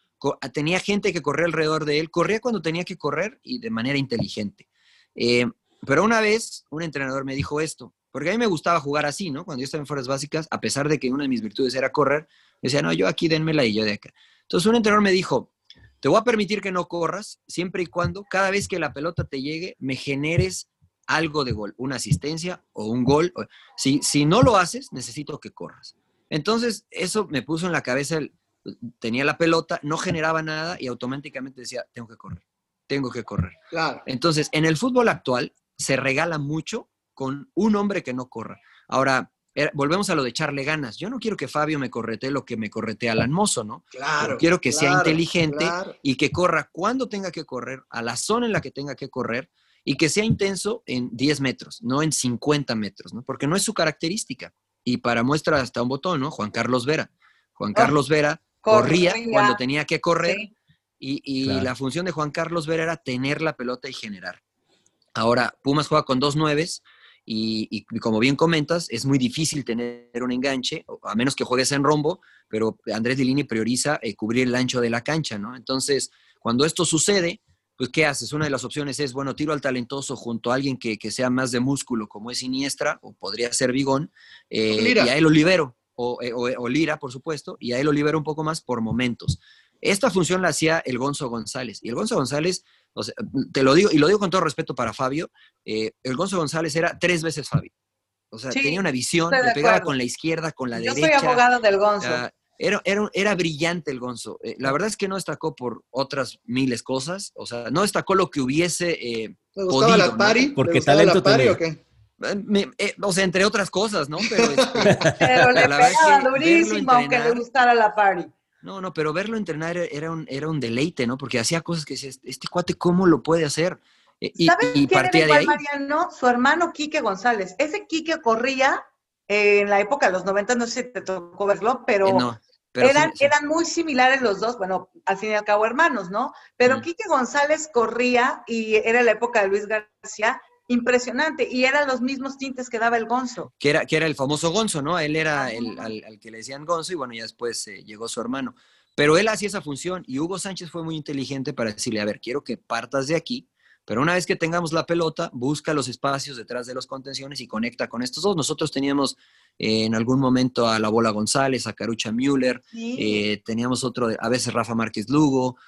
tenía gente que corría alrededor de él, corría cuando tenía que correr y de manera inteligente. Eh, pero una vez un entrenador me dijo esto, porque a mí me gustaba jugar así, ¿no? Cuando yo estaba en fuerzas básicas, a pesar de que una de mis virtudes era correr, decía, no, yo aquí denmela y yo de acá. Entonces un entrenador me dijo, te voy a permitir que no corras siempre y cuando cada vez que la pelota te llegue me generes algo de gol, una asistencia o un gol. Si, si no lo haces, necesito que corras. Entonces eso me puso en la cabeza, tenía la pelota, no generaba nada y automáticamente decía, tengo que correr, tengo que correr. Claro. Entonces, en el fútbol actual se regala mucho con un hombre que no corra. Ahora, volvemos a lo de echarle ganas. Yo no quiero que Fabio me correte lo que me correte Alan Mozo, ¿no? Claro. quiero que sea inteligente y que corra cuando tenga que correr, a la zona en la que tenga que correr y que sea intenso en 10 metros, no en 50 metros, ¿no? Porque no es su característica. Y para muestra hasta un botón, ¿no? Juan Carlos Vera. Juan ah, Carlos Vera corría, cuando tenía que correr y, la función de Juan Carlos Vera era tener la pelota y generar. Ahora, Pumas juega con dos nueves y, como bien comentas, es muy difícil tener un enganche, a menos que juegues en rombo, pero Andrés Lini prioriza eh, cubrir el ancho de la cancha, ¿no? Entonces, cuando esto sucede, pues ¿qué haces? Una de las opciones es, bueno, tiro al talentoso junto a alguien que, sea más de músculo, como es Siniestra, o podría ser Bigón, eh, y a él lo libero, eh, o, Lira, por supuesto, y a él lo libero un poco más por momentos. Esta función la hacía el Gonzo González, y el Gonzo González te lo digo, y lo digo con todo respeto para Fabio, eh, el Gonzo González era tres veces Fabio. O sea, tenía una visión, le pegaba con la izquierda, con la derecha. Yo soy abogado del Gonzo. era, era, era, brillante el Gonzo. Eh, la verdad es que no destacó por otras miles cosas. O sea, no destacó lo que hubiese eh, ¿Te gustaba la pari? Porque talento la o qué? O sea, entre otras cosas, ¿no? Pero, este, Pero le pegaba durísimo aunque le gustara la party. No, no, pero verlo entrenar era un, era un deleite, ¿no? Porque hacía cosas que decías, este cuate, ¿cómo lo puede hacer? Eh, y, ¿Sabes y partía de ahí. Mariano? Su hermano Quique González. Ese Quique corría en la época de los 90, no sé si te tocó verlo, pero, eh, eran, eran muy similares los dos, bueno, al fin y al cabo hermanos, ¿no? Pero Quique González corría y era la época de Luis García impresionante y eran los mismos tintes que daba el Gonzo. Que era, que era el famoso Gonzo, ¿no? Él era el, al, que le decían Gonzo y bueno, ya después eh, llegó su hermano. Pero él hacía esa función y Hugo Sánchez fue muy inteligente para decirle, a ver, quiero que partas de aquí, pero una vez que tengamos la pelota, busca los espacios detrás de los contenciones y conecta con estos dos. Nosotros teníamos eh, en algún momento a la Bola González, a Carucha Müller, eh, teníamos otro, a veces Rafa Márquez Lugo,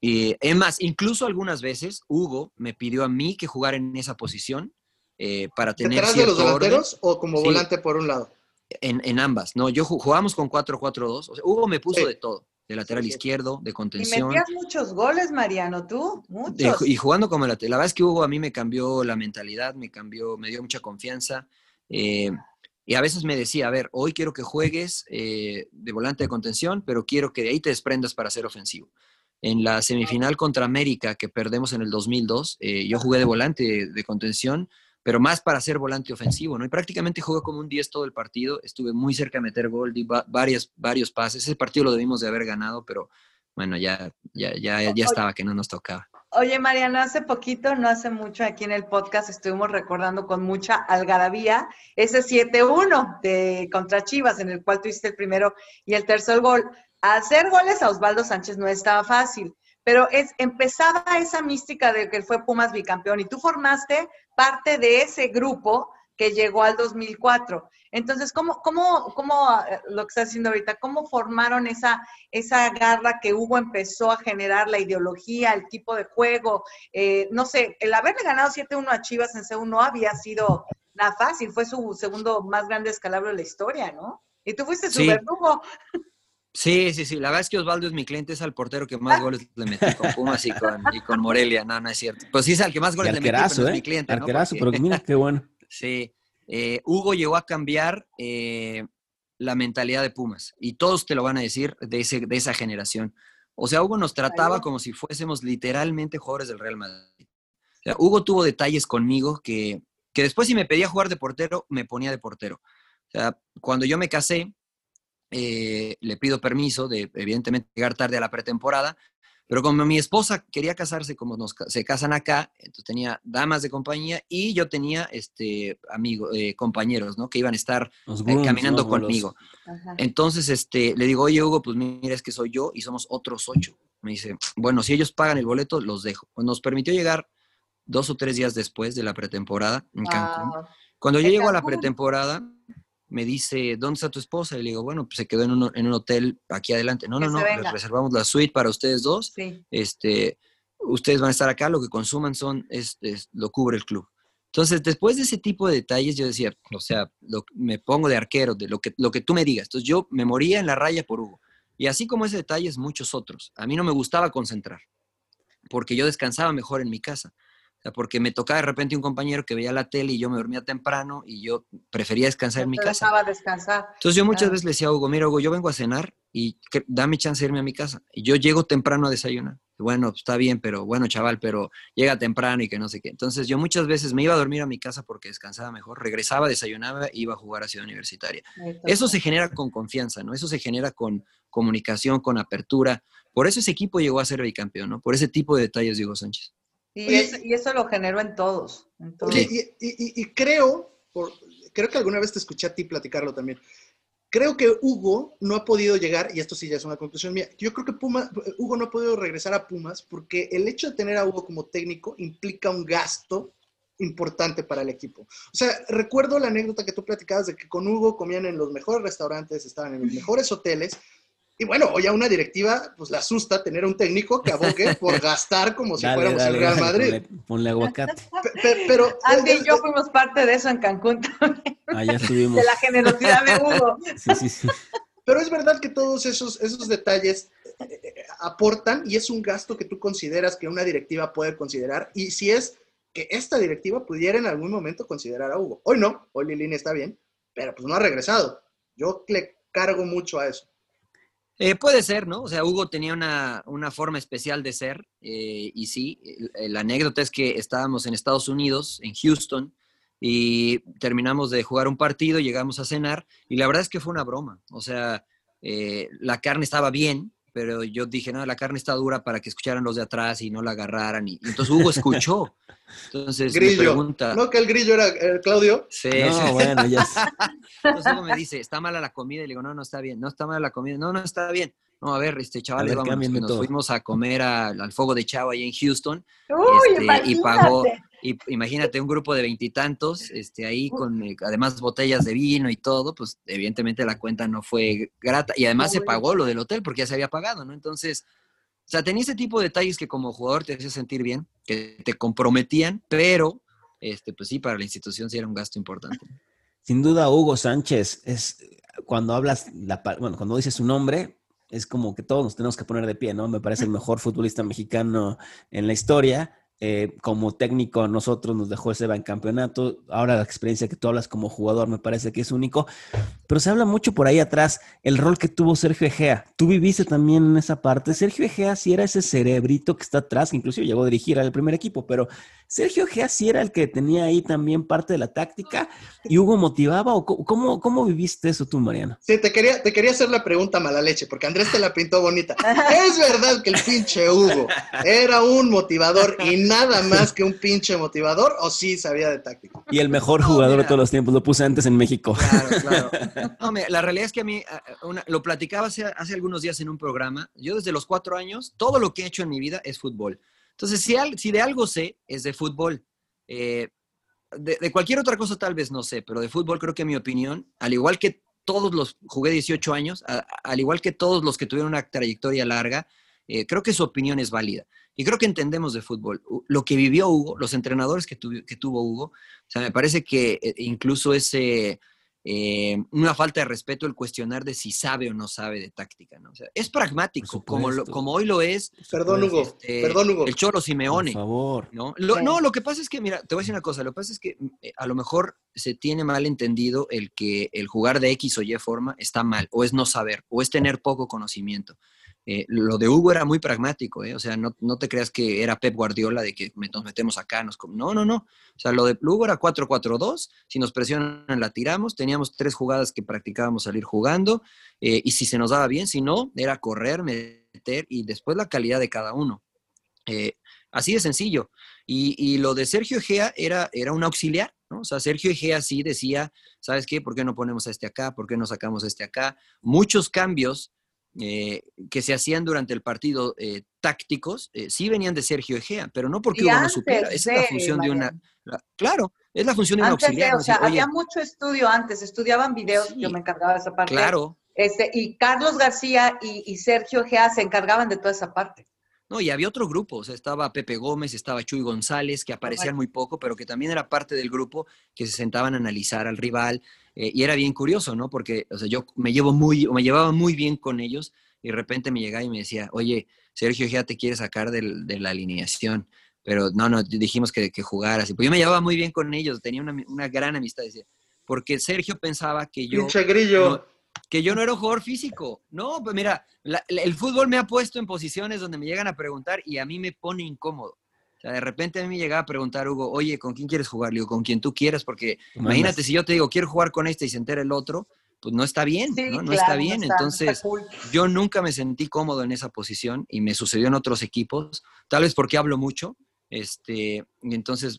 y es más, incluso algunas veces Hugo me pidió a mí que jugara en esa posición eh, para tener. ¿Detrás de los delanteros o como volante por un lado? En, ambas, ¿no? Yo jugamos con 4-4-2. O sea, Hugo me puso de todo. De lateral izquierdo, de contención. Y metías muchos goles, Mariano, tú, muchos. y jugando como lateral. La verdad es que Hugo a mí me cambió la mentalidad, me cambió, me dio mucha confianza. Eh, y a veces me decía, a ver, hoy quiero que juegues eh, de volante de contención, pero quiero que de ahí te desprendas para ser ofensivo. En la semifinal contra América que perdemos en el 2002, eh, yo jugué de volante de, contención, pero más para ser volante ofensivo, ¿no? Y prácticamente jugué como un 10 todo el partido, estuve muy cerca de meter gol, di varios, varios pases, ese partido lo debimos de haber ganado, pero bueno, ya, ya, ya, ya estaba que no nos tocaba. Oye, Mariana, hace poquito, no hace mucho, aquí en el podcast estuvimos recordando con mucha algarabía ese 7-1 de contra Chivas, en el cual tuviste el primero y el tercer gol hacer goles a Osvaldo Sánchez no estaba fácil, pero es, empezaba esa mística de que fue Pumas bicampeón y tú formaste parte de ese grupo que llegó al 2004. Entonces, ¿cómo, cómo, cómo eh, lo que está haciendo ahorita, cómo formaron esa, esa garra que Hugo empezó a generar, la ideología, el tipo de juego? Eh, no sé, el haberle ganado 7-1 a Chivas en C1 no había sido nada fácil, fue su segundo más grande escalabro de la historia, ¿no? Y tú fuiste su verdugo. Sí, sí, sí. La verdad es que Osvaldo es mi cliente, es al portero que más goles le metí con Pumas y con, Morelia. No, no es cierto. Pues sí es al que más goles le metí, pero es ¿eh? mi cliente. Arquerazo, pero mira qué bueno. Sí. Eh, Hugo llegó a cambiar eh, la mentalidad de Pumas y todos te lo van a decir de, ese, de esa generación. O sea, Hugo nos trataba como si fuésemos literalmente jugadores del Real Madrid. O sea, Hugo tuvo detalles conmigo que, que después si me pedía jugar de portero, me ponía de portero. O sea, cuando yo me casé, eh, le pido permiso de, evidentemente, llegar tarde a la pretemporada, pero como mi esposa quería casarse, como nos, se casan acá, entonces tenía damas de compañía y yo tenía este, amigos, eh, compañeros, ¿no? Que iban a estar eh, caminando conmigo. Entonces, este, le digo, oye, Hugo, pues mira, es que soy yo y somos otros ocho. Me dice, bueno, si ellos pagan el boleto, los dejo. Pues nos permitió llegar dos o tres días después de la pretemporada en Cancún. Cuando yo llego a la pretemporada, me dice, ¿dónde está tu esposa? Y le digo, bueno, pues se quedó en un, en un hotel aquí adelante. No, Que no, no, venga. reservamos la suite para ustedes dos. Sí. Este, ustedes van a estar acá, lo que consuman son, es, es- lo cubre el club. Entonces, después de ese tipo de detalles, yo decía, o sea, lo- me pongo de arquero, de lo que, lo que tú me digas. Entonces, yo me moría en la raya por Hugo. Y así como ese detalle, muchos otros. A mí no me gustaba concentrar, porque yo descansaba mejor en mi casa. O sea, porque me tocaba de repente un compañero que veía la tele y yo me dormía temprano y yo prefería descansar en mi casa. dejaba descansar. Entonces yo muchas Claro. veces le decía a Hugo, mira Hugo, yo vengo a cenar y dame chance de irme a mi casa. Y yo llego temprano a desayunar. Bueno, está bien, pero bueno, chaval, pero llega temprano y que no sé qué. Entonces yo muchas veces me iba a dormir a mi casa porque descansaba mejor, regresaba, desayunaba e iba a jugar a Ciudad Universitaria. Eso se genera con confianza, ¿no? Eso se genera con comunicación, con apertura. Por eso ese equipo llegó a ser bicampeón, ¿no? Por ese tipo de detalles, Diego Sánchez. Y, eso, y eso lo generó en todos. en todos. Oye, y, y- y- y creo, por- creo que alguna vez te escuché a ti platicarlo también. Creo que Hugo no ha podido llegar, y esto sí ya es una conclusión mía, yo creo que Puma, Hugo no ha podido regresar a Pumas porque el hecho de tener a Hugo como técnico implica un gasto importante para el equipo. O sea, recuerdo la anécdota que tú platicabas de que con Hugo comían en los mejores restaurantes, estaban en los mejores hoteles, y bueno, hoy a una directiva pues le asusta tener un técnico que abogue por gastar como si Dale, fuéramos dale, el Real Madrid. Ponle, ponle aguacate. Pe- pe- Pero, Andy es- y yo fuimos parte de eso en Cancún, también, Allá estuvimos. de la generosidad de Hugo. Sí, sí, sí. Pero es verdad que todos esos, esos detalles eh, eh, aportan y es un gasto que tú consideras que una directiva puede considerar. Y si es que esta directiva pudiera en algún momento considerar a Hugo. Hoy no, hoy Lilini está bien, pero pues no ha regresado. Yo le cargo mucho a eso. Eh, puede ser, ¿no? O sea, Hugo tenía una, una forma especial de ser eh, y sí, la anécdota es que estábamos en Estados Unidos, en Houston, y terminamos de jugar un partido, llegamos a cenar y la verdad es que fue una broma. O sea, eh, la carne estaba bien, pero yo dije, no, la carne está dura para que escucharan los de atrás y no la agarraran. Y, entonces Hugo escuchó. Entonces me Grillo. pregunta... ¿No que el grillo era eh, Claudio? Sí, No, sí, bueno, ya. entonces Hugo me dice, está mala la comida. Y le digo, no, no está bien. No está mala la comida. No, no está bien. No, a ver, este, chavales, que nos todo. fuimos a comer a- al Fuego de Chavo ahí en Houston. Uy, Este, y pagó, y imagínate un grupo de veintitantos, este, ahí con eh, además botellas de vino y todo, pues evidentemente la cuenta no fue grata. Y además se pagó lo del hotel porque ya se había pagado, ¿no? Entonces, o sea, tenía ese tipo de detalles que como jugador te hacía sentir bien, que te comprometían, pero, este, pues sí, para la institución sí era un gasto importante. Sin duda, Hugo Sánchez es cuando hablas, la, bueno, cuando dices su nombre, es como que todos nos tenemos que poner de pie, ¿no? Me parece el mejor futbolista mexicano en la historia. Eh, como técnico, a nosotros nos dejó ese campeonato. Ahora la experiencia que tú hablas como jugador me parece que es único. Pero se habla mucho por ahí atrás el rol que tuvo Sergio Egea. Tú viviste también en esa parte. Sergio Egea sí era ese cerebrito que está atrás, que inclusive llegó a dirigir al primer equipo, pero Sergio Egea sí era el que tenía ahí también parte de la táctica y Hugo motivaba. ¿O cómo, cómo viviste eso tú, Mariano? Sí, te quería, te quería hacer la pregunta mala leche, porque Andrés te la pintó bonita. ¿Es verdad que el pinche Hugo era un motivador y nada más que un pinche motivador o sí sabía de táctica? Y el mejor No, jugador de todos los tiempos, lo puse antes en México. Claro, claro. No, mira, la realidad es que a mí, una- lo platicaba hace, hace algunos días en un programa, yo desde los cuatro años, todo lo que he hecho en mi vida es fútbol. Entonces, si, al- si de algo sé, es de fútbol. Eh, de, de cualquier otra cosa tal vez no sé, pero de fútbol creo que mi opinión, al igual que todos los, jugué 18 años, a- a- al igual que todos los que tuvieron una trayectoria larga, eh, creo que su opinión es válida. Y creo que entendemos de fútbol. Lo que vivió Hugo, los entrenadores que, tuvi- que tuvo Hugo, o sea, me parece que eh, incluso ese, eh, una falta de respeto el cuestionar de si sabe o no sabe de táctica, ¿no? O sea, es pragmático, como, lo- como hoy lo es Perdón, Hugo. este, Perdón, Hugo. el Cholo Simeone. Por favor. ¿no? Lo, Sí. no, lo que pasa es que, mira, te voy a decir una cosa, lo que pasa es que eh, a lo mejor se tiene mal entendido el que el jugar de X o Y forma está mal, o es no saber, o es tener poco conocimiento. Eh, lo de Hugo era muy pragmático, ¿eh? o sea, no, no te creas que era Pep Guardiola de que nos metemos acá, nos no, no, no, o sea, lo de Hugo era 4-4-2, si nos presionan la tiramos, teníamos tres jugadas que practicábamos salir jugando, eh, y si se nos daba bien, si no, era correr, meter, y después la calidad de cada uno. Así de sencillo. Y, y lo de Sergio Egea era, era un auxiliar, ¿no? O sea, Sergio Egea sí decía, ¿sabes qué? ¿Por qué no ponemos a este acá? ¿Por qué no sacamos a este acá? Muchos cambios eh, que se hacían durante el partido eh, tácticos, eh, sí venían de Sergio Egea, pero no porque Hugo no supiera. Esa es la función de una... La- claro, Es la función de un de, auxiliar. o sea, Decir, había "Oye, mucho estudio antes, estudiaban videos, Sí. yo me encargaba de esa parte. Claro, Este, y Carlos García y, y Sergio Gea se encargaban de toda esa parte. No, y había otro grupo, o sea, estaba Pepe Gómez, estaba Chuy González, que aparecían muy poco, pero que también era parte del grupo que se sentaban a analizar al rival, eh, y era bien curioso, ¿no? Porque, o sea, yo me llevo muy, me llevaba muy bien con ellos, y de repente me llegaba y me decía, oye, Sergio ya te quiere sacar del- de la alineación, pero no, no, dijimos que, que jugaras, y pues yo me llevaba muy bien con ellos, tenía una, una gran amistad, decía, porque Sergio pensaba que yo Pinche grillo. no, que yo no era un jugador físico. No, pues mira, la- la- el fútbol me ha puesto en posiciones donde me llegan a preguntar y a mí me pone incómodo. O sea, de repente a mí me llegaba a preguntar, Hugo, oye, ¿con quién quieres jugar? Le digo, con quien tú quieras, porque imagínate si yo te digo, quiero jugar con este y se entera el otro, pues no está bien, Sí, ¿no? No claro, está bien. está- Entonces, está cool. yo nunca me sentí cómodo en esa posición y me sucedió en otros equipos, tal vez porque hablo mucho, este, y entonces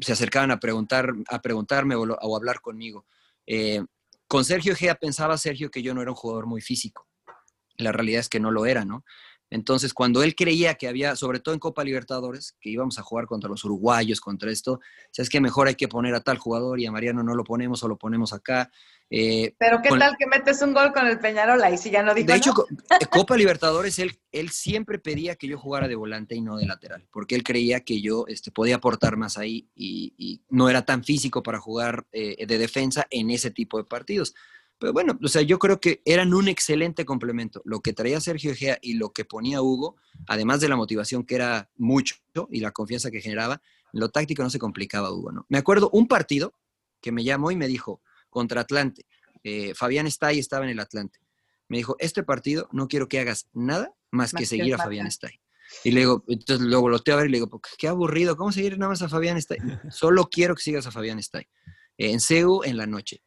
se acercaban a, preguntar, a preguntarme o, lo- o hablar conmigo. Eh, con Sergio Gea pensaba Sergio que yo no era un jugador muy físico. La realidad es que no lo era, ¿no? Entonces, cuando él creía que había, sobre todo en Copa Libertadores, que íbamos a jugar contra los uruguayos, contra esto, sabes que mejor hay que poner a tal jugador y a Mariano no lo ponemos o lo ponemos acá. Eh, Pero qué con- tal que metes un gol con el Peñarol ahí si ya no dijo de hecho, no? eh, Copa Libertadores, él, él siempre pedía que yo jugara de volante y no de lateral, porque él creía que yo este, podía aportar más ahí y, y no era tan físico para jugar eh, de defensa en ese tipo de partidos. Pero bueno, o sea, yo creo que eran un excelente complemento. Lo que traía Sergio Egea y lo que ponía Hugo, además de la motivación que era mucho y la confianza que generaba, en lo táctico no se complicaba Hugo, ¿no? Me acuerdo un partido que me llamó y me dijo, contra Atlante, eh, Fabián Stay estaba en el Atlante me dijo, este partido no quiero que hagas nada más, Más que que seguir a. Fabián Stay. Y le digo, entonces luego volteo a ver y le digo, "Pues, qué aburrido, ¿cómo seguir nada más a Fabián Stay? Solo quiero que sigas a Fabián Stay. Eh, en CEU, en la noche.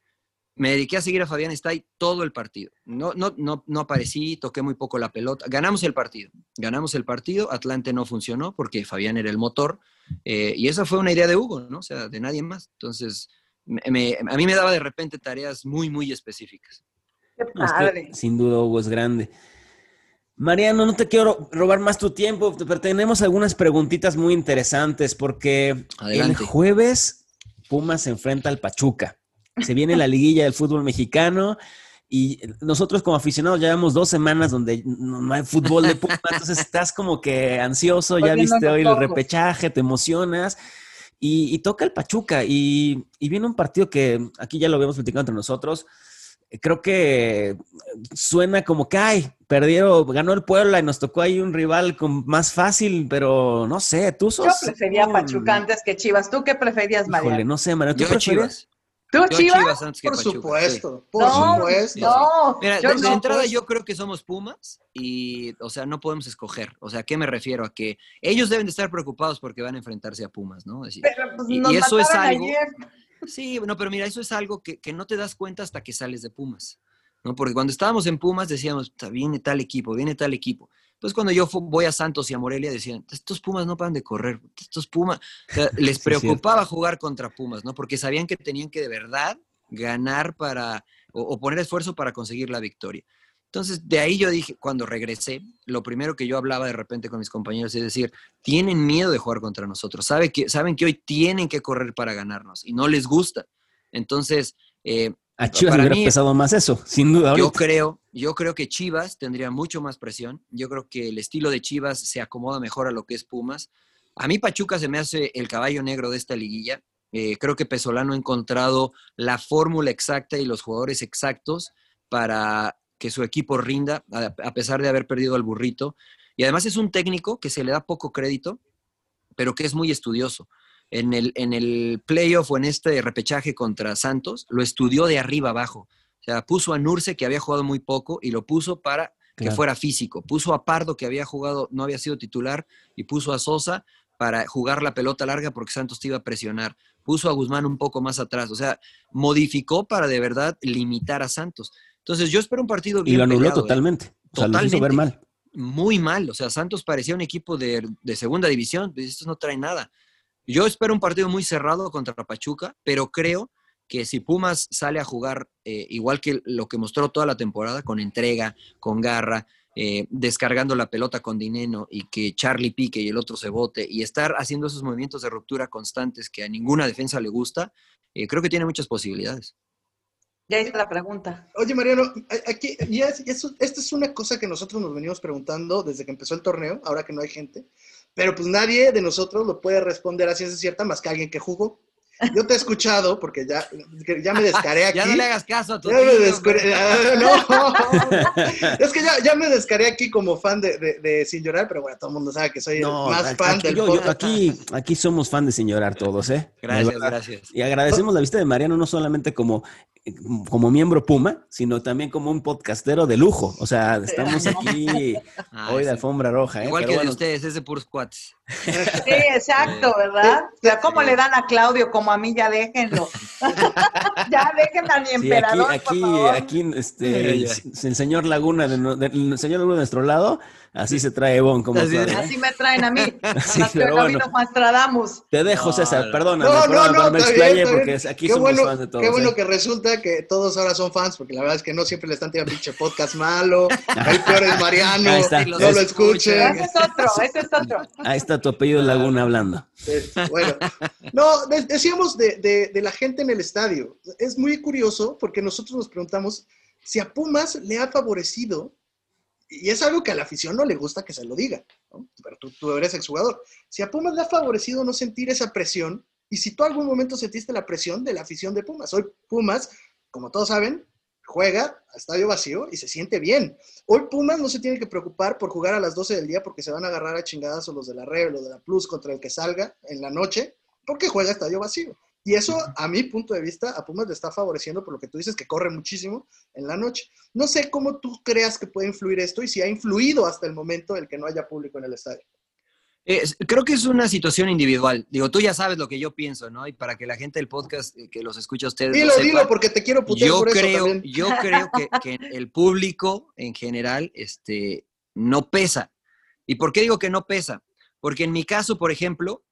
Me dediqué a seguir a Fabián Stay todo el partido. No, no, no, no aparecí, toqué muy poco la pelota. Ganamos el partido. Ganamos el partido. Atlante no funcionó porque Fabián era el motor. eh, y esa fue una idea de Hugo, ¿no? O sea, de nadie más. Entonces, me- me- a mí me daba de repente tareas muy, muy específicas. Qué No, es que padre. sin duda Hugo es grande. Mariano, no te quiero robar más tu tiempo, pero tenemos algunas preguntitas muy interesantes porque Adelante. el jueves Pumas se enfrenta al Pachuca. Se viene la liguilla del fútbol mexicano y nosotros como aficionados ya llevamos dos semanas donde no hay fútbol de Pumas, entonces estás como que ansioso, ya viste hoy el repechaje, te emocionas y, y toca el Pachuca y, y viene un partido que aquí ya lo habíamos platicado entre nosotros. Creo que suena como que, ay, perdieron, ganó el Puebla y nos tocó ahí un rival con más fácil, pero no sé, tú sos... Yo prefería un- Pachuca antes que Chivas. ¿Tú qué preferías, María? Híjole, no sé, Mariano, ¿tú Yo prefieres? Chivas. ¿Tú, Yo Chivas? antes que Por Pachuca, sí. supuesto, por no, supuesto. no. Mira, yo de, no, entrada pues. yo creo que somos Pumas y, o sea, no podemos escoger. O sea, ¿a qué me refiero? A que ellos deben de estar preocupados porque van a enfrentarse a Pumas, ¿no? Es decir, Pero, pues, y- nos y eso es algo- ayer. Sí, no, pero mira, eso es algo que, que no te das cuenta hasta que sales de Pumas, ¿no? Porque cuando estábamos en Pumas decíamos, "Ta, viene tal equipo, viene tal equipo. Pues cuando yo voy a Santos y a Morelia decían, estos Pumas no paran de correr, estos Pumas, o sea, les Sí, preocupaba jugar contra Pumas, ¿no? Porque sabían que tenían que de verdad ganar para, o, o poner esfuerzo para conseguir la victoria. Entonces, de ahí yo dije, cuando regresé, lo primero que yo hablaba de repente con mis compañeros es decir, tienen miedo de jugar contra nosotros, sabe que, saben que hoy tienen que correr para ganarnos y no les gusta. Entonces, eh, A Chivas para le hubiera mí- pesado más eso, sin duda. yo creo, yo creo que Chivas tendría mucho más presión. Yo creo que el estilo de Chivas se acomoda mejor a lo que es Pumas. A mí Pachuca se me hace el caballo negro de esta liguilla. Eh, creo que Pesolano ha encontrado la fórmula exacta y los jugadores exactos para que su equipo rinda, a, a pesar de haber perdido al burrito. Y además es un técnico que se le da poco crédito, pero que es muy estudioso. En el, en el playoff o en este repechaje contra Santos, lo estudió de arriba abajo. O sea, puso a Nurse, que había jugado muy poco, y lo puso para que Claro. fuera físico. Puso a Pardo, que había jugado, no había sido titular, y puso a Sosa para jugar la pelota larga porque Santos te iba a presionar. Puso a Guzmán un poco más atrás. O sea, modificó para de verdad limitar a Santos. Entonces, yo espero un partido Y bien lo anuló ¿eh? totalmente. O sea, lo hizo ver Totalmente. mal. muy mal. O sea, Santos parecía un equipo de, de segunda división. Pues estos no traen nada. Yo espero un partido muy cerrado contra Pachuca, pero creo que si Pumas sale a jugar eh, igual que lo que mostró toda la temporada, con entrega, con garra, eh, descargando la pelota con dinero y que Charlie pique y el otro se bote y estar haciendo esos movimientos de ruptura constantes que a ninguna defensa le gusta, eh, creo que tiene muchas posibilidades. Ya hice la pregunta. Oye, Mariano, aquí, ya esta es una cosa que nosotros nos venimos preguntando desde que empezó el torneo, ahora que no hay gente, pero pues nadie de nosotros lo puede responder a ciencia cierta más que alguien que jugó. Yo te he escuchado porque ya, ya me descaré aquí. ya no le hagas caso a tu ya me descaré, No, es que ya, ya, me descaré aquí como fan de, de, Sin Llorar, pero bueno, todo el mundo sabe que soy más fan del yo, aquí, aquí somos fan de Sin Llorar todos, ¿eh? Gracias, gracias. Y agradecemos la visita de Mariano no solamente como como miembro Puma, sino también como un podcastero de lujo. O sea, estamos aquí ah, hoy de alfombra roja. ¿eh? Igual que de ustedes, es de puros cuates. Sí, exacto, ¿verdad? O sea, ¿cómo le dan a Claudio como a mí? Ya déjenlo. ya déjenlo a mi emperador, aquí, aquí, aquí, este, el, señor Laguna, el señor Laguna de nuestro lado, Así se trae Bon, como así, así me traen a mí. Sí, pero bueno. Te dejo, César, perdóname, no, no, no, me explayé porque aquí qué somos bueno, fans de todos. Qué bueno ¿eh? que resulta que todos ahora son fans, porque la verdad es que no siempre le están tirando pinche podcast malo, el peor es Mariano, no lo escuchen. Ese es otro, ese es otro. Ahí está tu apellido Laguna hablando. Bueno, no, decíamos de, de, de la gente en el estadio. Es muy curioso porque nosotros nos preguntamos si a Pumas le ha favorecido y es algo que a la afición no le gusta que se lo diga, pero tú, tú, eres exjugador. Si a Pumas le ha favorecido no sentir esa presión, y si tú algún momento sentiste la presión de la afición de Pumas, hoy Pumas, como todos saben, juega a estadio vacío y se siente bien. Hoy Pumas no se tiene que preocupar por jugar a las 12 del día porque se van a agarrar a chingadas o los de la Red o de la Plus contra el que salga en la noche, porque juega a estadio vacío. Y eso, a mi punto de vista, a Pumas le está favoreciendo por lo que tú dices, que corre muchísimo en la noche. No sé cómo tú creas que puede influir esto y si ha influido hasta el momento el que no haya público en el estadio. creo que es una situación individual. Digo, tú ya sabes lo que yo pienso, ¿no? Y para que la gente del podcast eh, que los escucha a ustedes. Dilo, dilo, porque te quiero putear yo por creo, eso Yo creo que, que, el público en general este, no pesa. ¿Y por qué digo que no pesa? Porque en mi caso, por ejemplo,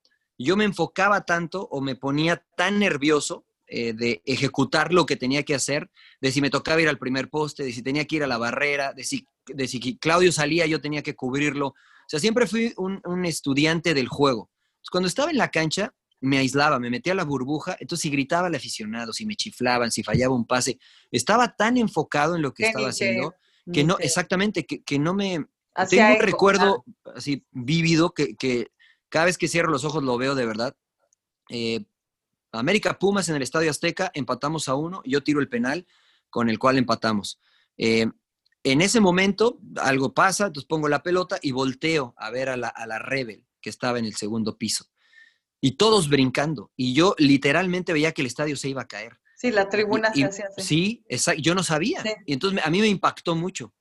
yo me enfocaba tanto o me ponía tan nervioso eh, de ejecutar lo que tenía que hacer, de si me tocaba ir al primer poste, de si tenía que ir a la barrera, de si, de si Claudio salía, yo tenía que cubrirlo. O sea, siempre fui un, estudiante del juego. cuando estaba en la cancha, me aislaba, me metía a la burbuja, entonces si gritaba al aficionado, si me chiflaban, si fallaba un pase, estaba tan enfocado en lo que estaba haciendo que no, exactamente, que, no me... tengo un recuerdo así vívido que, que cada vez que cierro los ojos lo veo de verdad. Eh, América Pumas en el Estadio Azteca, empatamos a uno, yo tiro el penal con el cual empatamos. Eh, en ese momento algo pasa, entonces pongo la pelota y volteo a ver a la, a Rebel que estaba en el segundo piso. Y todos brincando. Y yo literalmente veía que el estadio se iba a caer. Sí, la tribuna se hacía así. Sí, yo no sabía. Y entonces a mí me impactó mucho.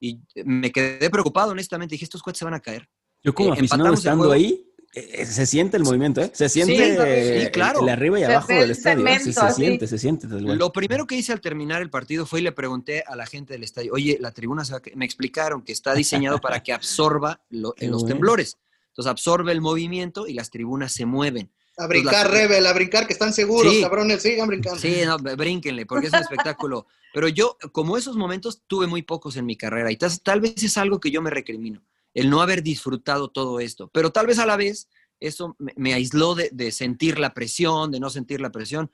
Y me quedé preocupado, honestamente. Dije, estos coches se van a caer. Yo como eh, aficionado estando ahí, se siente el movimiento, ¿eh? Se siente sí, claro. el, arriba y abajo del estadio. ¿eh? se siente, se siente. Lo primero que hice al terminar el partido fue y le pregunté a la gente del estadio, oye, la tribuna se va Me explicaron que está diseñado para que absorba los temblores. Entonces absorbe el movimiento y las tribunas se mueven. A brincar, Rebel, a brincar, que están seguros, cabrones, sigan brincando. Sí, no, brínquenle, porque es un espectáculo. Pero yo, como esos momentos, tuve muy pocos en mi carrera y tal vez es algo que yo me recrimino el no haber disfrutado todo esto. Pero tal vez a la vez eso me, aisló de, sentir la presión, de no sentir la presión.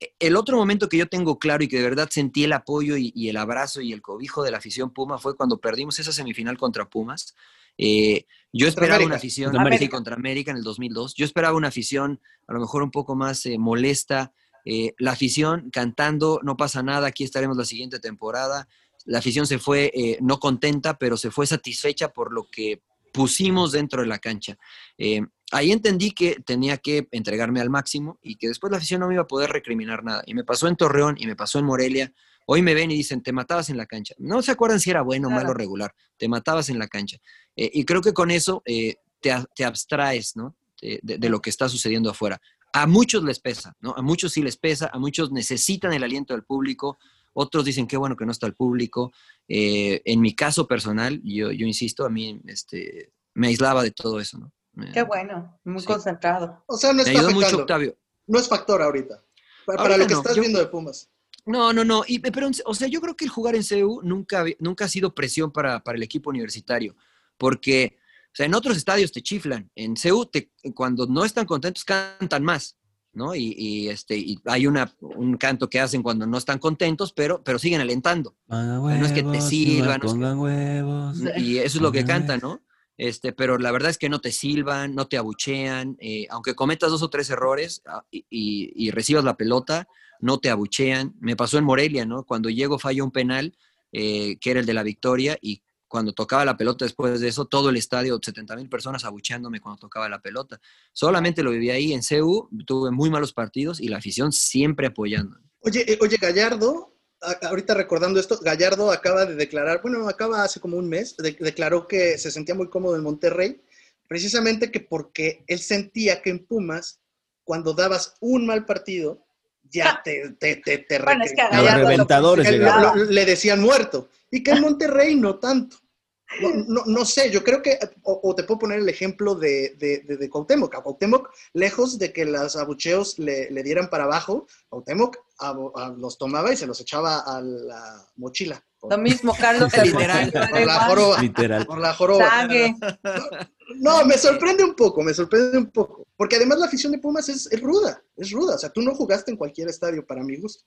E, el otro momento que yo tengo claro y que de verdad sentí el apoyo y, el abrazo y el cobijo de la afición Puma fue cuando perdimos esa semifinal contra Pumas. Eh, yo esperaba una afición contra América en el 2002. Yo esperaba una afición a lo mejor un poco más eh, molesta. Eh, la afición cantando, no pasa nada, aquí estaremos la siguiente temporada la afición se fue eh, no contenta, pero se fue satisfecha por lo que pusimos dentro de la cancha. Eh, ahí entendí que tenía que entregarme al máximo y que después la afición no me iba a poder recriminar nada. Y me pasó en Torreón y me pasó en Morelia. Hoy me ven y dicen, te matabas en la cancha. No se acuerdan si era bueno malo regular, te matabas en la cancha. Eh, y creo que con eso te, abstraes ¿no? de, de, lo que está sucediendo afuera. A muchos les pesa, ¿no? A muchos sí les pesa, a muchos necesitan el aliento del público, otros dicen qué bueno que no está el público. Eh, en mi caso personal, yo, yo insisto, a mí este, me aislaba de todo eso, ¿no? Qué bueno, muy concentrado. O sea, no está mucho, Octavio. No es factor ahorita. Para, lo que estás viendo de Pumas. No, no, no. Y, pero, o sea, yo creo que el jugar en CEU nunca, nunca ha sido presión para, para el equipo universitario, porque, o sea, en otros estadios te chiflan. En CEU, te, cuando no están contentos, cantan más. ¿No? Y, este, y hay una, un canto que hacen cuando no están contentos, pero, pero siguen alentando. no es que te silban. Y eso es lo que cantan, ¿no? Este, pero la verdad es que no te silban, no te abuchean, eh, aunque cometas dos o tres errores ah, y, y, recibas la pelota, no te abuchean. Me pasó en Morelia, ¿no? Cuando llego falla un penal, eh, que era el de la victoria, y cuando tocaba la pelota después de eso, todo el estadio, 70 mil personas abucheándome cuando tocaba la pelota. Solamente lo viví ahí en CEU, tuve muy malos partidos y la afición siempre apoyando. Oye, eh, oye Gallardo, ahorita recordando esto, Gallardo acaba de declarar, bueno, acaba hace como un mes, declaró que se sentía muy cómodo en Monterrey, precisamente que porque él sentía que en Pumas, cuando dabas un mal partido, ya te, te, te, bueno, es que a reventadores le decían muerto. Y que en Monterrey no tanto. No, no, sé, yo creo que, o, te puedo poner el ejemplo de, de, de, Cuauhtémoc. A Cuauhtémoc, lejos de que los abucheos le, le dieran para abajo, Cuauhtémoc los tomaba y se los echaba a la mochila. Lo mismo, Carlos. Literal. Por la joroba. Literal. Por la joroba. No, me sorprende un poco, me sorprende un poco. Porque además la afición de Pumas es, es, ruda, es ruda. O sea, tú no jugaste en cualquier estadio, para mi gusto.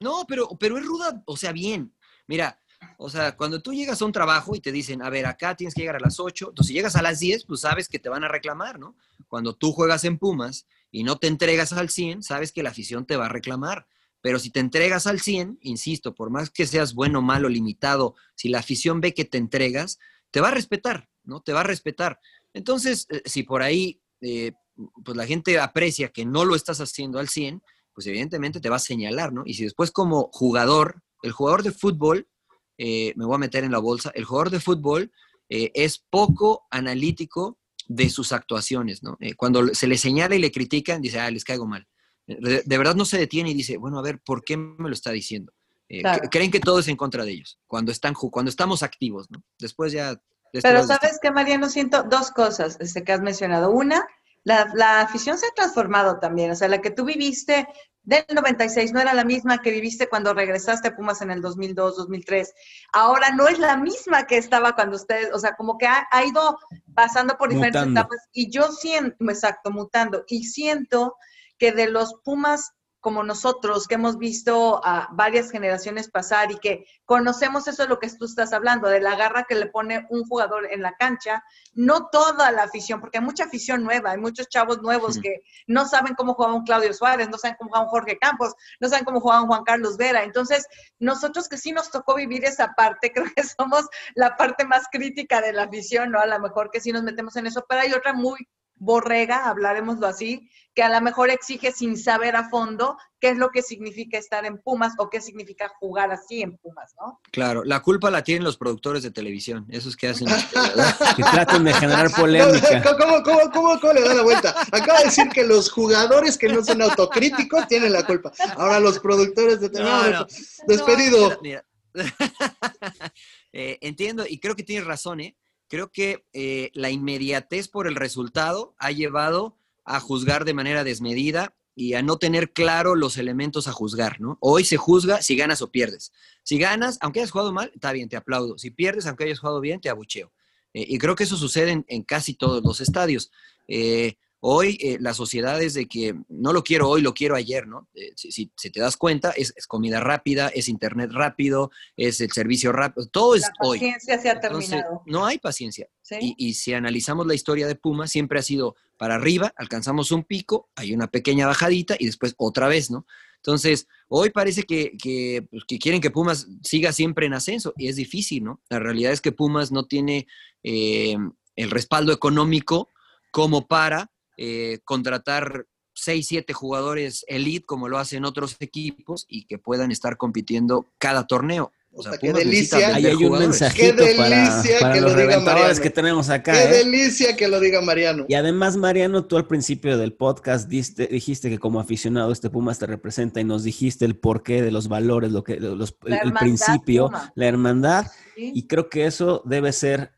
No, pero, pero es ruda, o sea, bien. Mira, o sea, cuando tú llegas a un trabajo y te dicen, a ver, acá tienes que llegar a las 8, entonces si llegas a las 10, pues sabes que te van a reclamar, ¿no? Cuando tú juegas en Pumas y no te entregas al 100, sabes que la afición te va a reclamar. Pero si te entregas al 100, insisto, por más que seas bueno, malo, limitado, si la afición ve que te entregas, te va a respetar, ¿no? Te va a respetar. Entonces, eh, si por ahí, eh, pues la gente aprecia que no lo estás haciendo al 100, pues evidentemente te va a señalar, ¿no? Y si después como jugador, el jugador de fútbol eh, me voy a meter en la bolsa, el jugador de fútbol eh, es poco analítico de sus actuaciones, ¿no? Eh, cuando se le señala y le critican, dice, ah, les caigo mal. De, verdad no se detiene y dice, bueno, a ver, ¿por qué me lo está diciendo? Creen que todo es en contra de ellos, cuando, están, cuando estamos activos, ¿no? Después ya... Pero sabes que, Mariano, siento dos cosas este, que has mencionado. Una, la, la, afición se ha transformado también, o sea, la que tú viviste del 96 no era la misma que viviste cuando regresaste a Pumas en el 2002, 2003. Ahora no es la misma que estaba cuando ustedes, o sea, como que ha, ido pasando por diferentes etapas y yo siento, exacto, mutando, y siento que de los Pumas como nosotros, que hemos visto a varias generaciones pasar y que conocemos eso de lo que tú estás hablando, de la garra que le pone un jugador en la cancha, no toda la afición, porque hay mucha afición nueva, hay muchos chavos nuevos que no saben cómo jugaba un Claudio Suárez, no saben cómo jugaba un Jorge Campos, no saben cómo jugaba un Juan Carlos Vera. Entonces, nosotros que sí nos tocó vivir esa parte, creo que somos la parte más crítica de la afición, ¿no? A lo mejor que sí nos metemos en eso, pero hay otra muy borrega, hablaremoslo así, que a lo mejor exige sin saber a fondo qué es lo que significa estar en Pumas o qué significa jugar así en Pumas, ¿no? Claro, la culpa la tienen los productores de televisión, esos que hacen... que tratan de generar polémica. ¿Cómo, cómo, cómo, cómo le da la vuelta? Acaba de decir que los jugadores que no son autocríticos tienen la culpa. Ahora los productores de televisión... Despedido. Eh, entiendo y creo que tienes razón, ¿eh? Creo que eh, la inmediatez por el resultado ha llevado a juzgar de manera desmedida y a no tener claro los elementos a juzgar, ¿no? Hoy se juzga si ganas o pierdes. Si ganas, aunque hayas jugado mal, está bien, te aplaudo. Si pierdes, aunque hayas jugado bien, te abucheo. Eh, y creo que eso sucede en, casi todos los estadios. Eh, Hoy eh, la sociedad es de que no lo quiero hoy, lo quiero ayer, ¿no? Eh, si, te das cuenta, es, comida rápida, es internet rápido, es el servicio rápido, todo es hoy. La paciencia se ha terminado. No hay paciencia. Y, si analizamos la historia de Puma, siempre ha sido para arriba, alcanzamos un pico, hay una pequeña bajadita y después otra vez, ¿no? Entonces, hoy parece que, que, pues, quieren que Pumas siga siempre en ascenso y es difícil, ¿no? La realidad es que Pumas no tiene eh, el respaldo económico como para eh, contratar seis, siete jugadores elite como lo hacen otros equipos y que puedan estar compitiendo cada torneo. O sea, qué delicia. Ahí hay un mensajito qué delicia para, que los lo diga que tenemos acá. Qué ¿eh? delicia que lo diga Mariano. Y además, Mariano, tú al principio del podcast diste, dijiste que como aficionado este Pumas te representa y nos dijiste el porqué de los valores, lo que, el, principio, la hermandad. Y creo que eso debe ser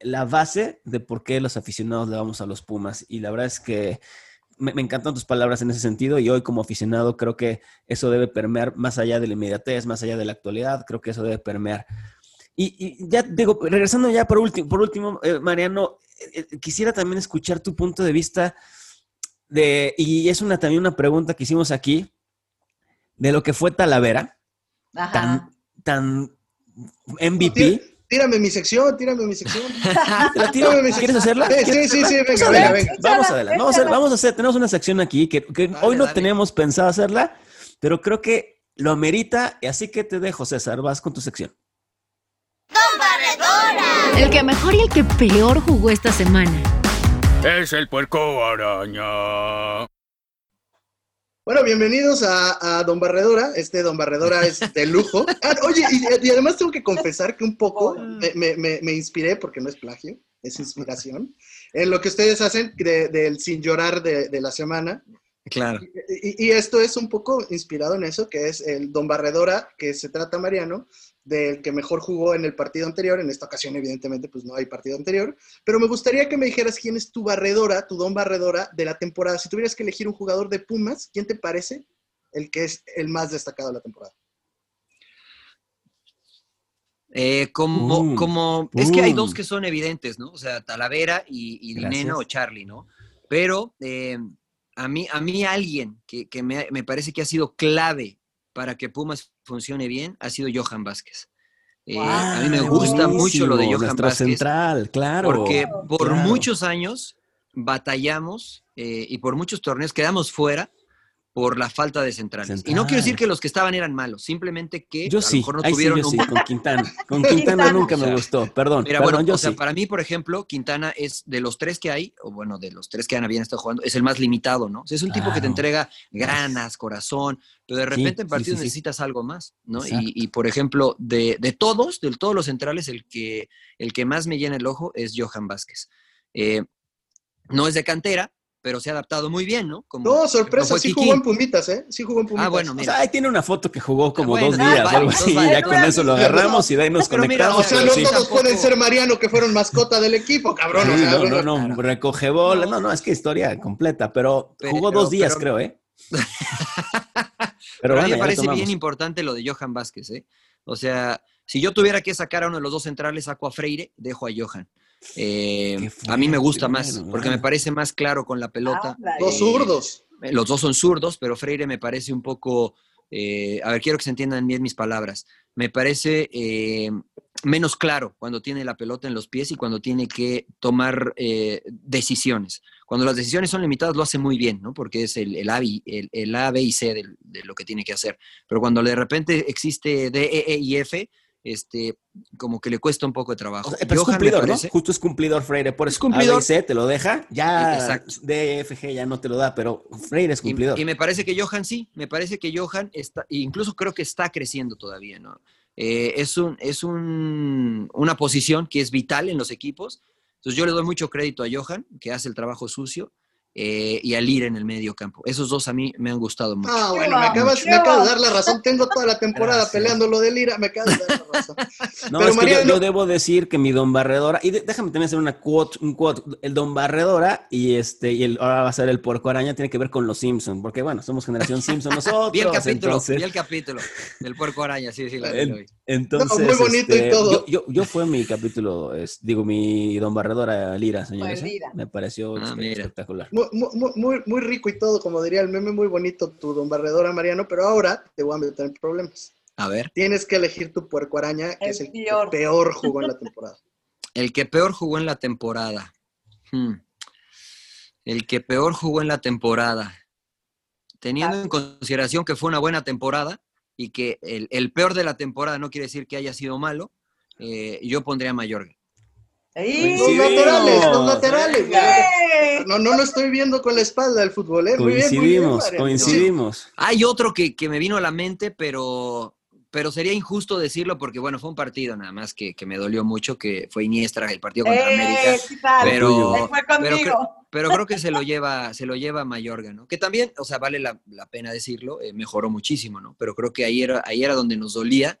la base de por qué los aficionados le vamos a los Pumas. Y la verdad es que me, me, encantan tus palabras en ese sentido y hoy como aficionado creo que eso debe permear más allá de la inmediatez, más allá de la actualidad, creo que eso debe permear. Y, y ya digo, regresando ya por último, por último eh, Mariano, eh, eh, quisiera también escuchar tu punto de vista de, y es una también una pregunta que hicimos aquí, de lo que fue Talavera, Ajá. tan, tan MVP. Tírame mi sección, tírame mi sección. ¿La tiro? ¿Quieres hacerla? Sí, sí, sí, sí, venga, venga, venga. Vamos adelante. Vamos a, hacer, vamos a hacer, tenemos una sección aquí que, que dale, hoy no dale. tenemos pensado hacerla, pero creo que lo amerita, y así que te dejo, César, vas con tu sección. ¡Don Barredora! El que mejor y el que peor jugó esta semana. Es el puerco araña. Bueno, bienvenidos a, a, Don Barredora. Este Don Barredora es de lujo. Ah, oye, y, y, además tengo que confesar que un poco me, me, me, inspiré, porque no es plagio, es inspiración, en lo que ustedes hacen del de, sin llorar de, de, la semana. Claro. Y, y, esto es un poco inspirado en eso, que es el Don Barredora, que se trata Mariano, del que mejor jugó en el partido anterior. En esta ocasión, evidentemente, pues no hay partido anterior. Pero me gustaría que me dijeras quién es tu barredora, tu don barredora de la temporada. Si tuvieras que elegir un jugador de Pumas, ¿quién te parece el que es el más destacado de la temporada? Eh, como, uh, como, uh. es que hay dos que son evidentes, ¿no? O sea, Talavera y, y Dineno o Charlie, ¿no? Pero eh, a, mí, a mí alguien que, que me, me parece que ha sido clave para que Pumas funcione bien ha sido Johan Vázquez. Eh, wow, a mí me gusta mucho lo de Johan Vázquez. central, claro. Porque por claro. muchos años batallamos eh, y por muchos torneos quedamos fuera por la falta de centrales. Central. Y no quiero decir que los que estaban eran malos, simplemente que yo a sí, lo mejor no tuvieron sí, yo sí, con Quintana. Con Quintana nunca me gustó, perdón. Mira, perdón, bueno, yo o sea, sí. para mí, por ejemplo, Quintana es de los tres que hay, o bueno, de los tres que habían estado jugando, es el más limitado, ¿no? O sea, es un claro. tipo que te entrega ganas, corazón, pero de repente sí, en partidos sí, necesitas algo más, ¿no? Y, y, por ejemplo, de, de, todos, de todos los centrales, el que, el que más me llena el ojo es Johan Vázquez. Eh, no es de cantera, pero se ha adaptado muy bien, ¿no? Como, no, sorpresa, sí Kiki. jugó en Pumitas, ¿eh? Sí jugó en Pumitas. Ah, bueno, mira. O sea, ahí tiene una foto que jugó como bueno, dos días o algo así, vale, ya con eso lo agarramos y de ahí nos conectamos. Mira, o sea, no sí. todos tampoco... pueden ser Mariano, que fueron mascota del equipo, cabrón. Sí, o sea, no, no, no, no, recoge bola, no, no, es que historia completa, pero, pero jugó dos días, creo, ¿eh? pero, a mí me parece bien importante lo de Johan Vázquez, ¿eh? O sea, si yo tuviera que sacar a uno de los dos centrales, saco a Freire, dejo a Johan. Eh, a mí me gusta más, porque me parece más claro con la pelota. Dos zurdos. Eh, los dos son zurdos, pero Freire me parece un poco. Eh, a ver, quiero que se entiendan bien mis palabras. Me parece eh, menos claro cuando tiene la pelota en los pies y cuando tiene que tomar eh, decisiones. Cuando las decisiones son limitadas lo hace muy bien, ¿no? Porque es el, el, A, el, el A, B y C de, de, lo que tiene que hacer. Pero cuando de repente existe D, E, E y F, este, como que le cuesta un poco de trabajo. O sea, pero es cumplidor, parece... ¿no? Justo es cumplidor Freire, por eso cumplidor. A, C te lo deja, ya Exacto. DFG ya no te lo da, pero Freire es cumplidor. Y, y, me parece que Johan sí, me parece que Johan está, incluso creo que está creciendo todavía, ¿no? Eh, es un, es un, una posición que es vital en los equipos. Entonces yo le doy mucho crédito a Johan, que hace el trabajo sucio, eh, y a Lira en el medio campo. Esos dos a mí me han gustado mucho. Ah, bueno, me acabas, me acabas de dar la razón. Tengo toda la temporada Gracias. peleando lo de Lira, me acabas de dar la razón. No, Pero es que yo, yo, debo decir que mi Don Barredora, y de, déjame también hacer una quote, un quote, el Don Barredora y este, y el, ahora va a ser el Puerco Araña, tiene que ver con los Simpsons, porque bueno, somos generación Simpson nosotros. vi el capítulo, entonces... vi el capítulo del Puerco Araña, sí, sí, la vi. Entonces, no, muy bonito este, y todo. Yo, yo, yo, fue mi capítulo, es, digo, mi Don Barredora Lira, señores. ¿eh? Me pareció ah, espectacular. Muy, muy, muy, muy rico y todo, como diría el meme, muy bonito tu Don Barredora, Mariano, pero ahora te voy a meter en problemas. A ver. Tienes que elegir tu puerco araña, que el es el peor. que peor jugó en la temporada. el que peor jugó en la temporada. Hmm. El que peor jugó en la temporada. Teniendo en consideración que fue una buena temporada y que el, el peor de la temporada no quiere decir que haya sido malo, eh, yo pondría a Mayorga. Los laterales, los laterales. No, no lo estoy viendo con la espalda del fútbol. ¿eh? Coincidimos, muy bien, muy bien, coincidimos. Hay otro que, que, me vino a la mente, pero, pero sería injusto decirlo porque, bueno, fue un partido nada más que, que me dolió mucho, que fue Iniestra, el partido contra eh, América. ¿qué tal? Pero, fue pero, creo, pero, creo que se lo lleva, se lo lleva Mayorga, ¿no? Que también, o sea, vale la, la pena decirlo, eh, mejoró muchísimo, ¿no? Pero creo que ahí era, ahí era donde nos dolía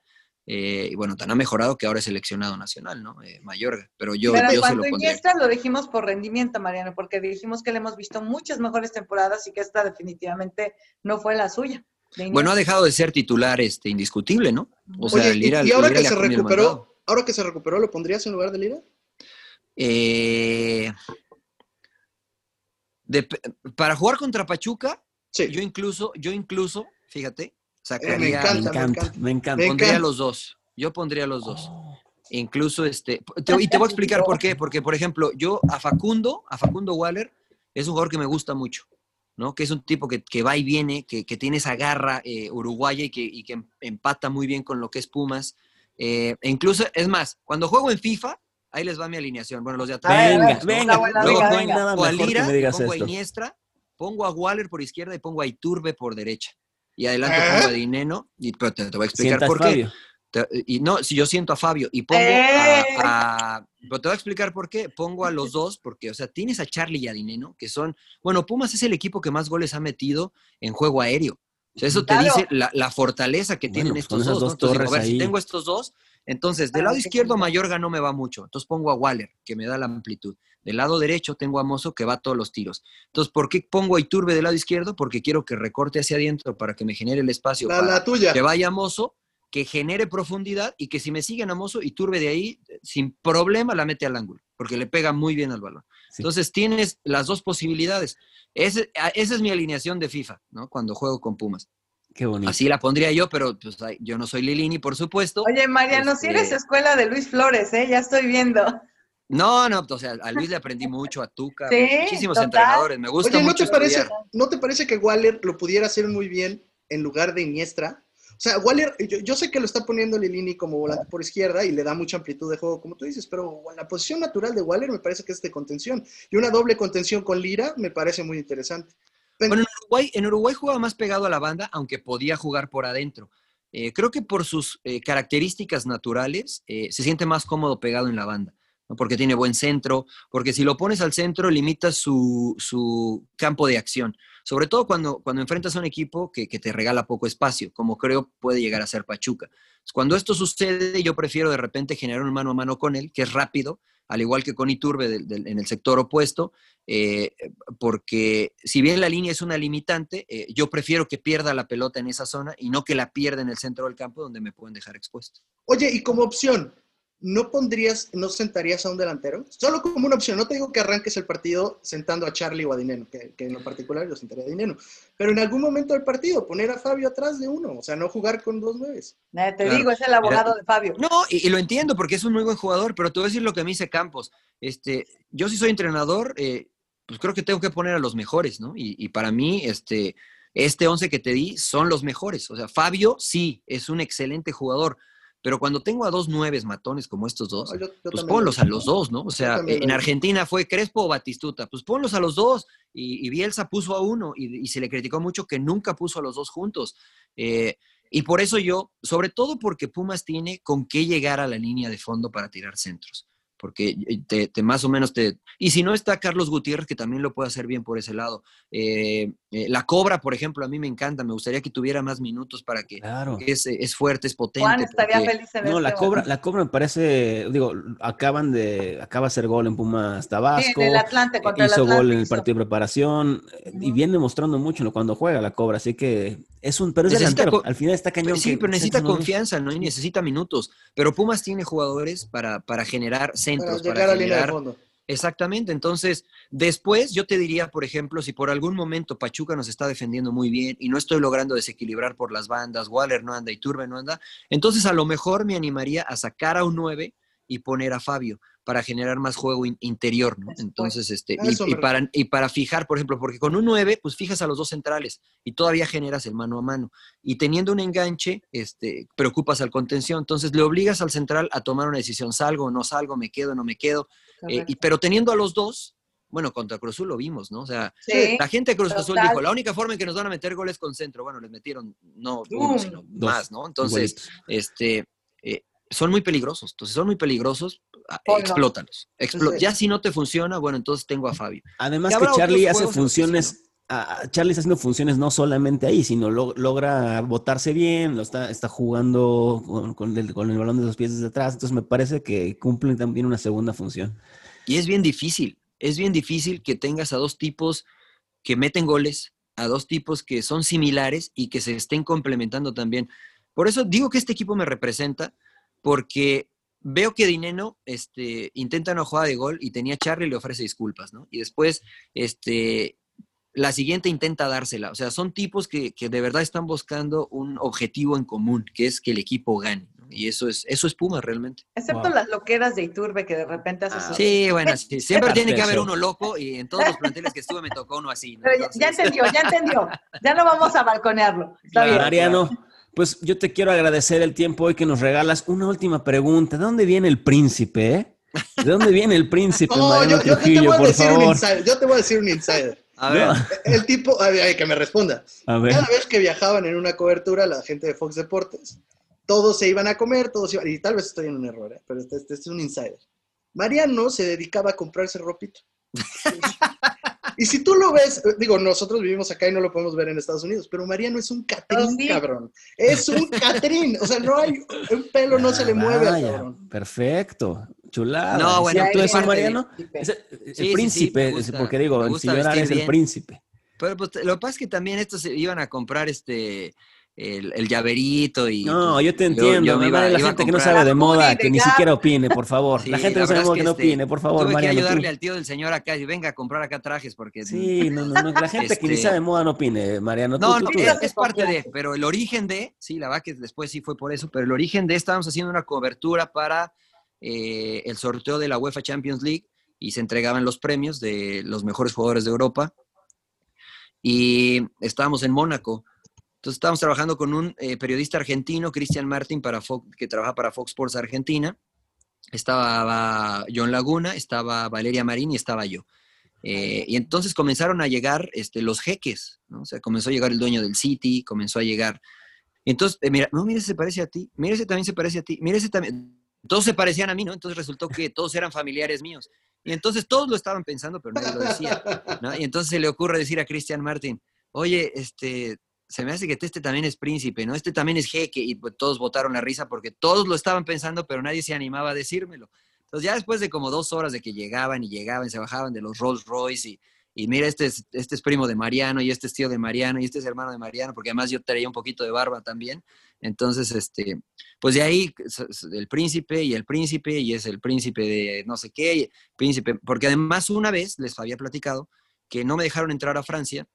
Eh, y bueno, tan ha mejorado que ahora es seleccionado nacional, ¿no? Eh, Mayorga. Pero yo, Pero yo se lo pondría. Lo dijimos por rendimiento, Mariano, porque dijimos que le hemos visto muchas mejores temporadas y que esta definitivamente no fue la suya. Bueno, ha dejado de ser titular este, indiscutible, ¿no? O sea, el y- Lira- y, ahora el que se recuperó, ahora que se recuperó, ¿lo pondrías en lugar de Lira? Eh, para jugar contra Pachuca, Sí. yo incluso, yo incluso, fíjate, Eh, me encanta, encanta, me encanta. me encanta. Pondría los dos. Yo pondría los dos. Incluso este, te- y te voy a explicar por qué, porque por ejemplo, yo a Facundo, a Facundo Waller, es un jugador que me gusta mucho, ¿no? Que es un tipo que, que va y viene, que, que tiene esa garra eh, uruguaya y que, y que em- empata muy bien con lo que es Pumas. Eh, e incluso, es más, cuando juego en FIFA, ahí les va mi alineación. Bueno, los de atrás. Venga, venga, no, venga, pongo a Lira, pongo a. Iniestra, pongo a Waller por izquierda y pongo a Iturbe por derecha. Y adelante ¿Eh? pongo a Dineno, y, pero te, te voy a explicar por qué. Te- Y no, si yo siento a Fabio y pongo ¡Eh! a, a- Pero te voy a explicar por qué. Pongo a los dos, porque, o sea, tienes a Charlie y a Dineno, que son. Bueno, Pumas es el equipo que más goles ha metido en juego aéreo. O sea, eso te Claro. dice la, la fortaleza que Bueno, tienen pues estos dos. Entonces, a ver, si tengo estos dos, entonces del lado izquierdo. Mayorga no me va mucho. Entonces pongo a Waller, que me da la amplitud. Del lado derecho tengo a Mozo, que va a todos los tiros. Entonces, ¿por qué pongo a Iturbe del lado izquierdo? Porque quiero que recorte hacia adentro para que me genere el espacio La, para la tuya. que vaya Mozo, que genere profundidad y que si me siguen a Mozo y turbe de ahí, sin problema la mete al ángulo, porque le pega muy bien al balón. Sí. Entonces tienes las dos posibilidades. Ese- a- esa es mi alineación de FIFA, ¿no? Cuando juego con Pumas. Qué bonito. Así la pondría yo, pero pues, yo no soy Lilini, por supuesto. Oye, Mariano, si Este- eres escuela de Luis Flores, ¿eh? Ya estoy viendo. No, no, o sea, a Luis le aprendí mucho, a Tuca, Sí, muchísimos total. entrenadores. Me gusta Oye, ¿no mucho te, parece. ¿no te parece que Waller lo pudiera hacer muy bien en lugar de Iniestra? O sea, Waller, yo, yo sé que lo está poniendo Lilini como volante por izquierda y le da mucha amplitud de juego, como tú dices, pero la posición natural de Waller me parece que es de contención. Y una doble contención con Lira me parece muy interesante. Bueno, en Uruguay, en Uruguay jugaba más pegado a la banda, aunque podía jugar por adentro. Eh, creo que por sus eh, características naturales eh, se siente más cómodo pegado en la banda. Porque tiene buen centro, porque si lo pones al centro limitas su, su campo de acción, sobre todo cuando, cuando enfrentas a un equipo que, que te regala poco espacio, como creo puede llegar a ser Pachuca. Cuando esto sucede, yo prefiero de repente generar un mano a mano con él, que es rápido, al igual que con Iturbe en el sector opuesto, eh, porque si bien la línea es una limitante, eh, yo prefiero que pierda la pelota en esa zona y no que la pierda en el centro del campo donde me pueden dejar expuesto. Oye, y como opción, ¿no pondrías, no sentarías a un delantero? Solo como una opción, no te digo que arranques el partido sentando a Charlie o a Dineno, que, que en lo particular yo sentaría a Dineno, pero en algún momento del partido poner a Fabio atrás de uno, o sea, no jugar con dos nueves. Eh, te Claro. digo, es el abogado de Fabio. No, y, y lo entiendo porque es un muy buen jugador, pero te voy a decir lo que me dice Campos. Este, yo si soy entrenador, eh, pues creo que tengo que poner a los mejores, ¿no? Y, y para mí, este, este 11 que te di son los mejores. O sea, Fabio sí, es un excelente jugador, pero cuando tengo a dos nueves matones como estos dos, No, yo- yo pues ponlos lo- a los dos, ¿no? O sea, en. Argentina fue Crespo o Batistuta, pues ponlos a los dos. Y, y Bielsa puso a uno y, y se le criticó mucho que nunca puso a los dos juntos. Eh, y por eso yo, sobre todo porque Pumas tiene con qué llegar a la línea de fondo para tirar centros. Porque te, te más o menos te... Y si no está Carlos Gutiérrez, que también lo puede hacer bien por ese lado. Eh, eh, la Cobra, por ejemplo, a mí me encanta. Me gustaría que tuviera más minutos para que... Claro. es, es fuerte, es potente. Juan estaría porque- feliz en No, este la cobra, momento. la cobra me parece, digo, acaban de, acaba de hacer gol en Pumas Sí, Tabasco, en el Atlante, contra el hizo Atlante gol en el hizo. partido de preparación eh, y viene mostrando mucho en lo- cuando juega la cobra, así que es un, pero es Necesita delantero, co- al final está cañón. Sí, que pero necesita confianza, ¿no? Y necesita minutos. Pero Pumas tiene jugadores para, para generar Para centros, para, a línea de generar... Exactamente. Entonces, después yo te diría, por ejemplo, si por algún momento Pachuca nos está defendiendo muy bien y no estoy logrando desequilibrar por las bandas, Waller no anda y Turbe no anda, entonces a lo mejor me animaría a sacar a un 9 y poner a Fabio para generar más juego in- interior, ¿no? Entonces, este, y, y para, y para fijar, por ejemplo, porque con un 9, pues fijas a los dos centrales y todavía generas el mano a mano. Y teniendo un enganche, este, preocupas al contención. Entonces, le obligas al central a tomar una decisión, salgo o no salgo, me quedo o no me quedo. Eh, y, pero teniendo a los dos, bueno, contra Cruz Azul lo vimos, ¿no? O sea, Sí. la gente de Cruz Azul total. dijo, la única forma en que nos van a meter goles con centro, bueno, les metieron no uno, sino Dos. más, ¿no? Entonces, este, eh, son muy peligrosos. Entonces, son muy peligrosos, ah, explótalos. Explo- Sí. Ya si no te funciona, bueno, entonces tengo a Fabio. Además que Charlie hace funciones a- Charlie está haciendo funciones no solamente ahí, sino lo- logra botarse bien, lo está, está jugando con, el, balón de los pies desde atrás. Entonces me parece que cumple también una segunda función. Y es bien difícil, es bien difícil que tengas a dos tipos que meten goles, a dos tipos que son similares y que se estén complementando también. Por eso digo que este equipo me representa, porque veo que Dineno este, intenta una jugada de gol y tenía Charlie y le ofrece disculpas, ¿no? Y después, este, la siguiente intenta dársela. O sea, son tipos que, que de verdad están buscando un objetivo en común, que es que el equipo gane. ¿no? Y eso es, eso es Puma realmente. Excepto Wow. las loqueras de Iturbe que de repente hace Ah, Sí, bueno, sí, siempre tiene que haber uno loco y en todos los planteles que estuve me tocó uno así. ¿no? Pero ya, entendió, ya entendió. Ya no vamos a balconearlo. Está Claro. bien. Mariano, pues yo te quiero agradecer el tiempo hoy que nos regalas. Una última pregunta. ¿De dónde viene el príncipe? eh? ¿De dónde viene el príncipe, No, Mariano yo, yo- yo te Trujillo, voy a por decir un favor? insider. Yo te voy a decir un insider. A ver, No, El tipo, ay, ay, que me responda. a ver. Cada vez que viajaban en una cobertura, la gente de Fox Deportes, todos se iban a comer, todos iban, y tal vez estoy en un error, ¿eh? pero este, este es un insider. Mariano se dedicaba a comprarse ropito. y si tú lo ves, digo, nosotros vivimos acá y no lo podemos ver en Estados Unidos, pero Mariano es un catrín, sí. cabrón. Es un catrín. O sea, no hay, un pelo no se le mueve al cabrón. Perfecto. Chulada. No, ¿Es bueno, cierto es eso, parte de- Mariano? Es el, el Sí, sí, sí, príncipe, gusta, porque digo, Silloral vestir es el príncipe. pero pues, lo que pasa es que también estos se iban a comprar este el, el llaverito y No, pues, yo te entiendo. yo me me iba- vale la iba gente que no sabe de moda, Sí, que ni siquiera opine, por favor. Sí, la gente la no sabe de verdad moda es que no que, opine, por favor, Tuve que Mariano. tú- ayudarle al tío del señor acá y venga a comprar acá trajes porque Sí, no, no, no, la gente que ni Este- sabe de moda no opine, Mariano. Tú- No, tú- no, tú- es, es parte de, pero el origen de, sí, la verdad que después sí fue por eso, pero el origen de, estábamos haciendo una cobertura para eh, el sorteo de la UEFA Champions League y se entregaban los premios de los mejores jugadores de Europa y estábamos en Mónaco. Entonces estábamos trabajando con un eh, periodista argentino, Cristian Martin, para que trabaja para Fox Sports Argentina. Estaba John Laguna, estaba Valeria Marín y estaba yo. Eh, y entonces comenzaron a llegar este, los jeques, ¿no? O sea, comenzó a llegar el dueño del City, comenzó a llegar. Entonces, mira, no, mira, se parece a ti, mira, ese también se parece a ti, mira, ese también. Todos se parecían a mí, ¿no? Entonces resultó que todos eran familiares míos. Y entonces todos lo estaban pensando, pero nadie lo decía. Y entonces se le ocurre decir a Christian Martin, oye, este, se me hace que este también es príncipe, ¿no? Este también es jeque. Y pues, todos botaron la risa porque todos lo estaban pensando, pero nadie se animaba a decírmelo. Entonces ya después de como dos horas de que llegaban y llegaban, se bajaban de los Rolls Royce y, y mira, este es, este es primo de Mariano y este es tío de Mariano y este es hermano de Mariano, porque además yo traía un poquito de barba también. Entonces, este, pues de ahí el príncipe y el príncipe y es el príncipe de no sé qué, príncipe, porque además una vez les había platicado que no me dejaron entrar a Francia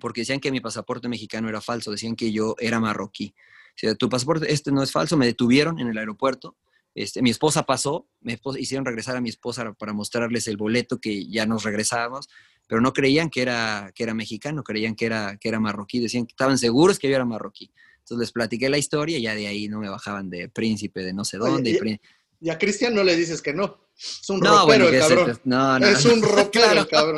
porque decían que mi pasaporte mexicano era falso, decían que yo era marroquí. O sea, tu pasaporte este no es falso, me detuvieron en el aeropuerto. Este, mi esposa pasó, mi esposa, hicieron regresar a mi esposa para mostrarles el boleto que ya nos regresábamos, pero no creían que era, que era mexicano, creían que era, que era marroquí, decían que estaban seguros que yo era marroquí. Entonces les platiqué la historia y ya de ahí no me bajaban de príncipe de no sé Oye, dónde. y y- prín- Y a Cristian no le dices que no. Es un no, ropero bueno, el cabrón. no, no, es un ropero Claro. el cabrón.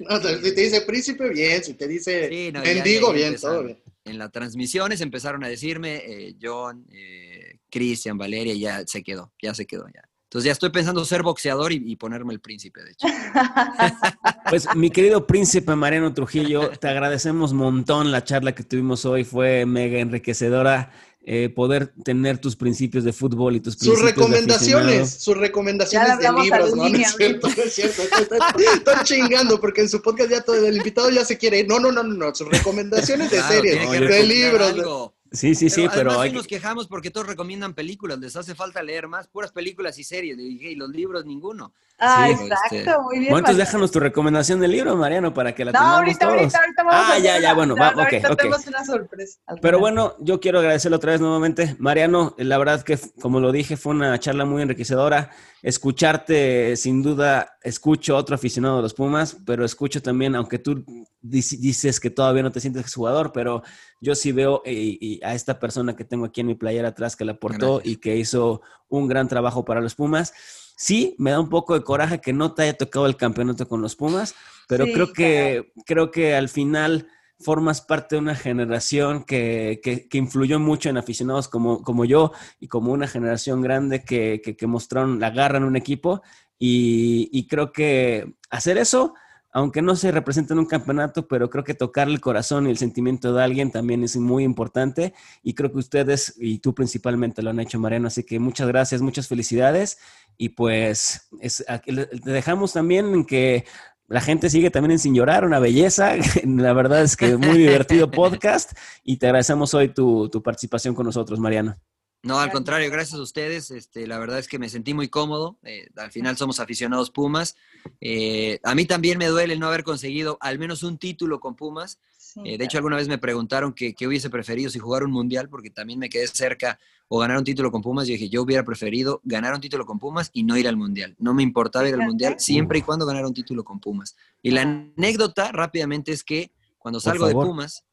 No, si te dice príncipe, bien. Si te dice Sí, no, mendigo, bien, todo bien. En las transmisiones empezaron a decirme eh, John, eh, Cristian, Valeria, y ya se quedó, ya se quedó ya. Entonces ya estoy pensando ser boxeador y, y ponerme el príncipe, de hecho. Pues mi querido príncipe Mariano Trujillo, te agradecemos un montón la charla que tuvimos hoy, fue mega enriquecedora. eh, poder tener tus principios de fútbol y tus Sus principios de recomendaciones, sus recomendaciones de libros, no, no es cierto, no es cierto. Están, chingando porque en su podcast ya todo el invitado ya se quiere ir. No, no, no, no, no, sus recomendaciones de Claro, series, Oye, de libros. algo. Sí, sí, sí, pero además hay hoy que- nos quejamos porque todos recomiendan películas, les hace falta leer más, puras películas y series, y los libros ninguno. Ah, Sí, exacto, este- muy bien. Bueno, entonces Mariano. déjanos tu recomendación del libro, Mariano, para que la No, tengamos ahorita, todos. ahorita, ahorita vamos Ah, a ya, ya, bueno, no, va, no, ok, ahorita ok. tenemos una sorpresa. Pero bueno, yo quiero agradecerle otra vez nuevamente. Mariano, la verdad que, como lo dije, fue una charla muy enriquecedora. Escucharte, sin duda, escucho a otro aficionado de los Pumas, pero escucho también, aunque tú dic- dices que todavía no te sientes jugador, pero yo sí veo eh, y a esta persona que tengo aquí en mi playera atrás que la aportó Gracias. y que hizo un gran trabajo para los Pumas. Sí, me da un poco de coraje que no te haya tocado el campeonato con los Pumas, pero Sí, creo que creo que al final formas parte de una generación que, que- que influyó mucho en aficionados como, como yo y como una generación grande que, que- que mostraron la garra en un equipo y, y creo que hacer eso aunque no se representa en un campeonato, pero creo que tocar el corazón y el sentimiento de alguien también es muy importante y creo que ustedes y tú principalmente lo han hecho, Mariano, así que muchas gracias, muchas felicidades y pues es, te dejamos también en que la gente sigue también en Sin Llorar, una belleza. La verdad es que muy divertido podcast y te agradecemos hoy tu, tu participación con nosotros, Mariano. No, al contrario, gracias a ustedes. Este, la verdad es que me sentí muy cómodo. Eh, al final somos aficionados Pumas. Eh, a mí también me duele no haber conseguido al menos un título con Pumas. Eh, de hecho, alguna vez me preguntaron qué hubiese preferido si jugar un mundial, porque también me quedé cerca o ganar un título con Pumas. Y dije, yo hubiera preferido ganar un título con Pumas y no ir al mundial. No me importaba ir al mundial siempre y cuando ganara un título con Pumas. Y la anécdota rápidamente es que cuando salgo de Pumas,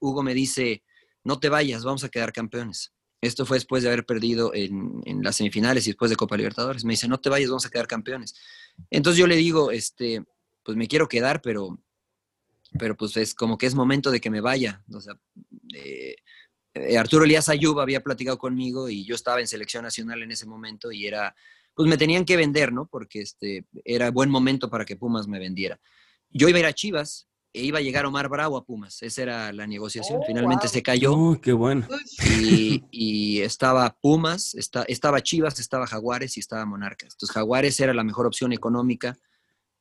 Hugo me dice, no te vayas, vamos a quedar campeones. Esto fue después de haber perdido en, las semifinales y después de Copa Libertadores. Me dice, no te vayas, vamos a quedar campeones. Entonces yo le digo, este, pues me quiero quedar, pero, pero pues es como que es momento de que me vaya. O sea, eh, eh, Arturo Elías Ayub había platicado conmigo y yo estaba en selección nacional en ese momento y era, pues me tenían que vender, ¿no? Porque este, era buen momento para que Pumas me vendiera. Yo iba a ir a Chivas e iba a llegar Omar Bravo a Pumas. Esa era la negociación. Oh, Finalmente se cayó. qué bueno. Y, estaba Pumas, estaba Chivas, estaba Jaguares y estaba Monarcas. Entonces Jaguares era la mejor opción económica,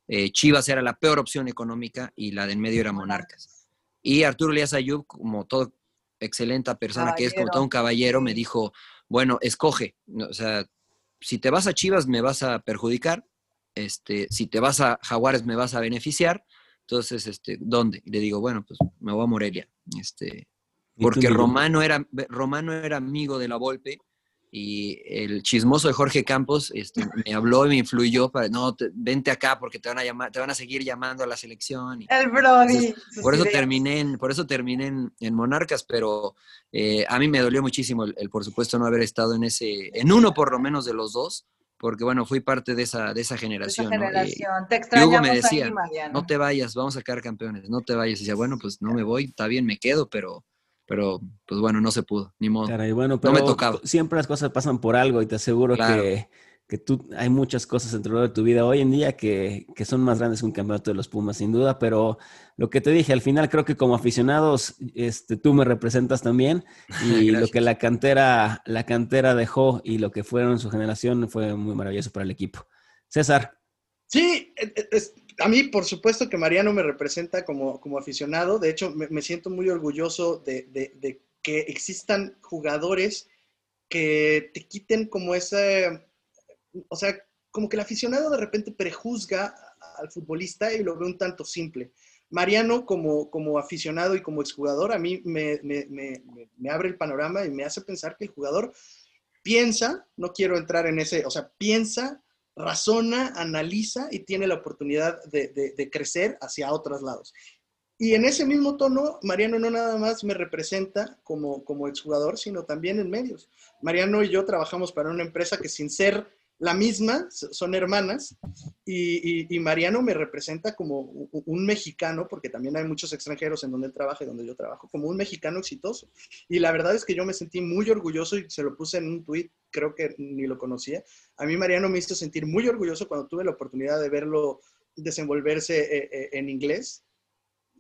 eh, Chivas era la peor opción económica y la de en medio era Monarcas. Y Arturo Elías Ayub, como todo excelente persona que es, como todo un caballero, me dijo, bueno, escoge. O sea, si te vas a Chivas me vas a perjudicar, este, si te vas a Jaguares me vas a beneficiar entonces, este, ¿dónde? Y le digo, bueno, pues me voy a Morelia. Este, porque Romano era, Romano era amigo de la Volpe y el chismoso de Jorge Campos este, me habló y me influyó para, no, vente acá porque te van a llamar, te van a seguir llamando a la selección. el Brody. por, eso terminé en, por eso terminé en, Monarcas, pero eh, a mí me dolió muchísimo el, el, por supuesto, no haber estado en ese, en uno por lo menos de los dos, porque bueno, fui parte de esa, de esa generación. Te extrañamos me decía, no te vayas, vamos a quedar campeones, no te vayas. Y decía, bueno, pues no me voy, está bien, me quedo, pero, pero pues bueno, no se pudo, ni modo. bueno, pero no me tocaba. Siempre las cosas pasan por algo y te aseguro que que tú, hay muchas cosas dentro de tu vida hoy en día que, que, son más grandes que un campeonato de los Pumas, sin duda, pero lo que te dije, al final creo que como aficionados, este, tú me representas también y lo que la cantera, la cantera dejó y lo que fueron su generación fue muy maravilloso para el equipo. César. Sí, e, e, a mí por supuesto que Mariano me representa como, como aficionado, de hecho me, siento muy orgulloso de, de, de que existan jugadores que te quiten como ese o sea, como que el aficionado de repente prejuzga al futbolista y lo ve un tanto simple. Mariano, como, como aficionado y como exjugador, a mí me, abre el panorama y me hace pensar que el jugador piensa, no quiero entrar en ese, o sea, piensa, razona, analiza y tiene la oportunidad de, crecer hacia otros lados. Y en ese mismo tono, Mariano no nada más me representa como, como exjugador, sino también en medios. Mariano y yo trabajamos para una empresa que sin ser la misma, son hermanas, y, Mariano me representa como un mexicano, porque también hay muchos extranjeros en donde él trabaja y donde yo trabajo, como un mexicano exitoso. Y la verdad es que yo me sentí muy orgulloso y se lo puse en un tuit, creo que ni lo conocía. A mí Mariano me hizo sentir muy orgulloso cuando tuve la oportunidad de verlo desenvolverse eh, eh, en inglés.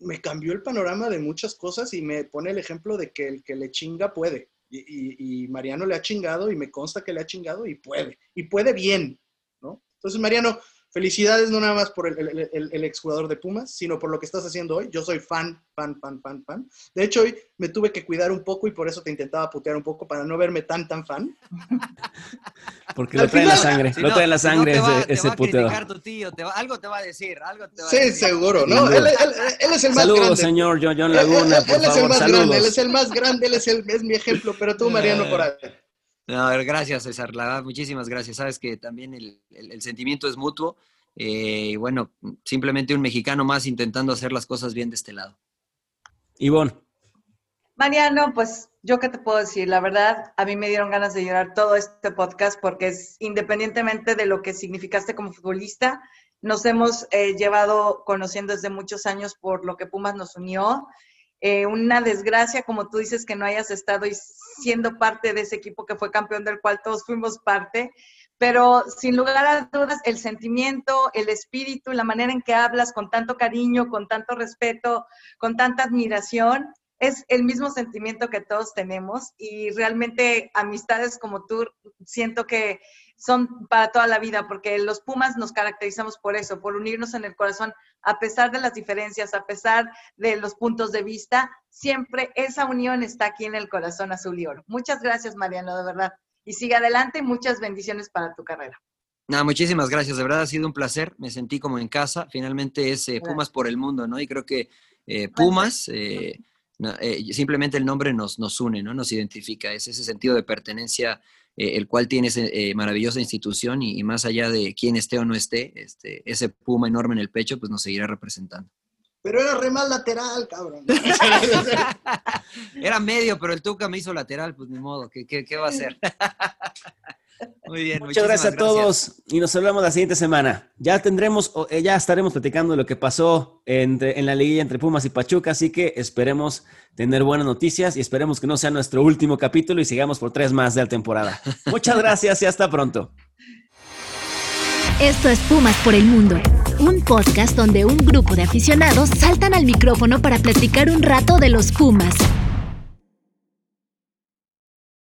Me cambió el panorama de muchas cosas y me pone el ejemplo de que el que le chinga puede. Y, Mariano le ha chingado y me consta que le ha chingado y puede, y puede bien, ¿no? Entonces, Mariano, felicidades no nada más por el, el, exjugador de Pumas, sino por lo que estás haciendo hoy. Yo soy fan, fan, fan, fan, fan. De hecho, hoy me tuve que cuidar un poco y por eso te intentaba putear un poco para no verme tan, tan fan. Porque lo trae la sangre, lo trae la sangre ese, puteo. algo te va a decir, algo te va a sí, seguro. No, él, es el más Saludos, grande. señor John Laguna, por él, es el más Saludos. grande, él es el más grande, él es, el, es mi ejemplo, pero tú, Mariano, por ahí. No, gracias, César. La muchísimas gracias. Sabes que también el, el sentimiento es mutuo. Eh, y bueno, simplemente un mexicano más intentando hacer las cosas bien de este lado. Ivonne. Mariano, pues yo qué te puedo decir, la verdad, a mí me dieron ganas de llorar todo este podcast porque es independientemente de lo que significaste como futbolista, nos hemos eh, llevado conociendo desde muchos años por lo que Pumas nos unió. Eh, una desgracia, como tú dices, que no hayas estado y siendo parte de ese equipo que fue campeón del cual todos fuimos parte, pero sin lugar a dudas, el sentimiento, el espíritu, la manera en que hablas con tanto cariño, con tanto respeto, con tanta admiración, es el mismo sentimiento que todos tenemos y realmente amistades como tú siento que son para toda la vida, porque los Pumas nos caracterizamos por eso, por unirnos en el corazón, a pesar de las diferencias, a pesar de los puntos de vista, siempre esa unión está aquí en el corazón azul y oro. Muchas gracias, Mariano, de verdad. Y sigue adelante y muchas bendiciones para tu carrera. No, muchísimas gracias, de verdad ha sido un placer, me sentí como en casa, finalmente es eh, Pumas por el mundo, ¿no? Y creo que eh, Pumas... Eh, simplemente el nombre nos, nos une, ¿no? Nos identifica, es ese sentido de pertenencia eh, el cual tiene esa eh, maravillosa institución y, más allá de quién esté o no esté, este, ese puma enorme en el pecho, pues nos seguirá representando. Pero era re mal lateral, cabrón. era medio, pero el Tuca me hizo lateral, pues ni modo, ¿qué, qué, va a hacer? Muy bien. Muchas gracias a todos y nos hablamos la siguiente semana. Ya tendremos, eh, ya estaremos platicando lo que pasó entre, en la liguilla entre Pumas y Pachuca, así que esperemos tener buenas noticias y esperemos que no sea nuestro último capítulo y sigamos por tres más de la temporada. Muchas gracias y hasta pronto. Esto es Pumas por el Mundo, un podcast donde un grupo de aficionados saltan al micrófono para platicar un rato de los Pumas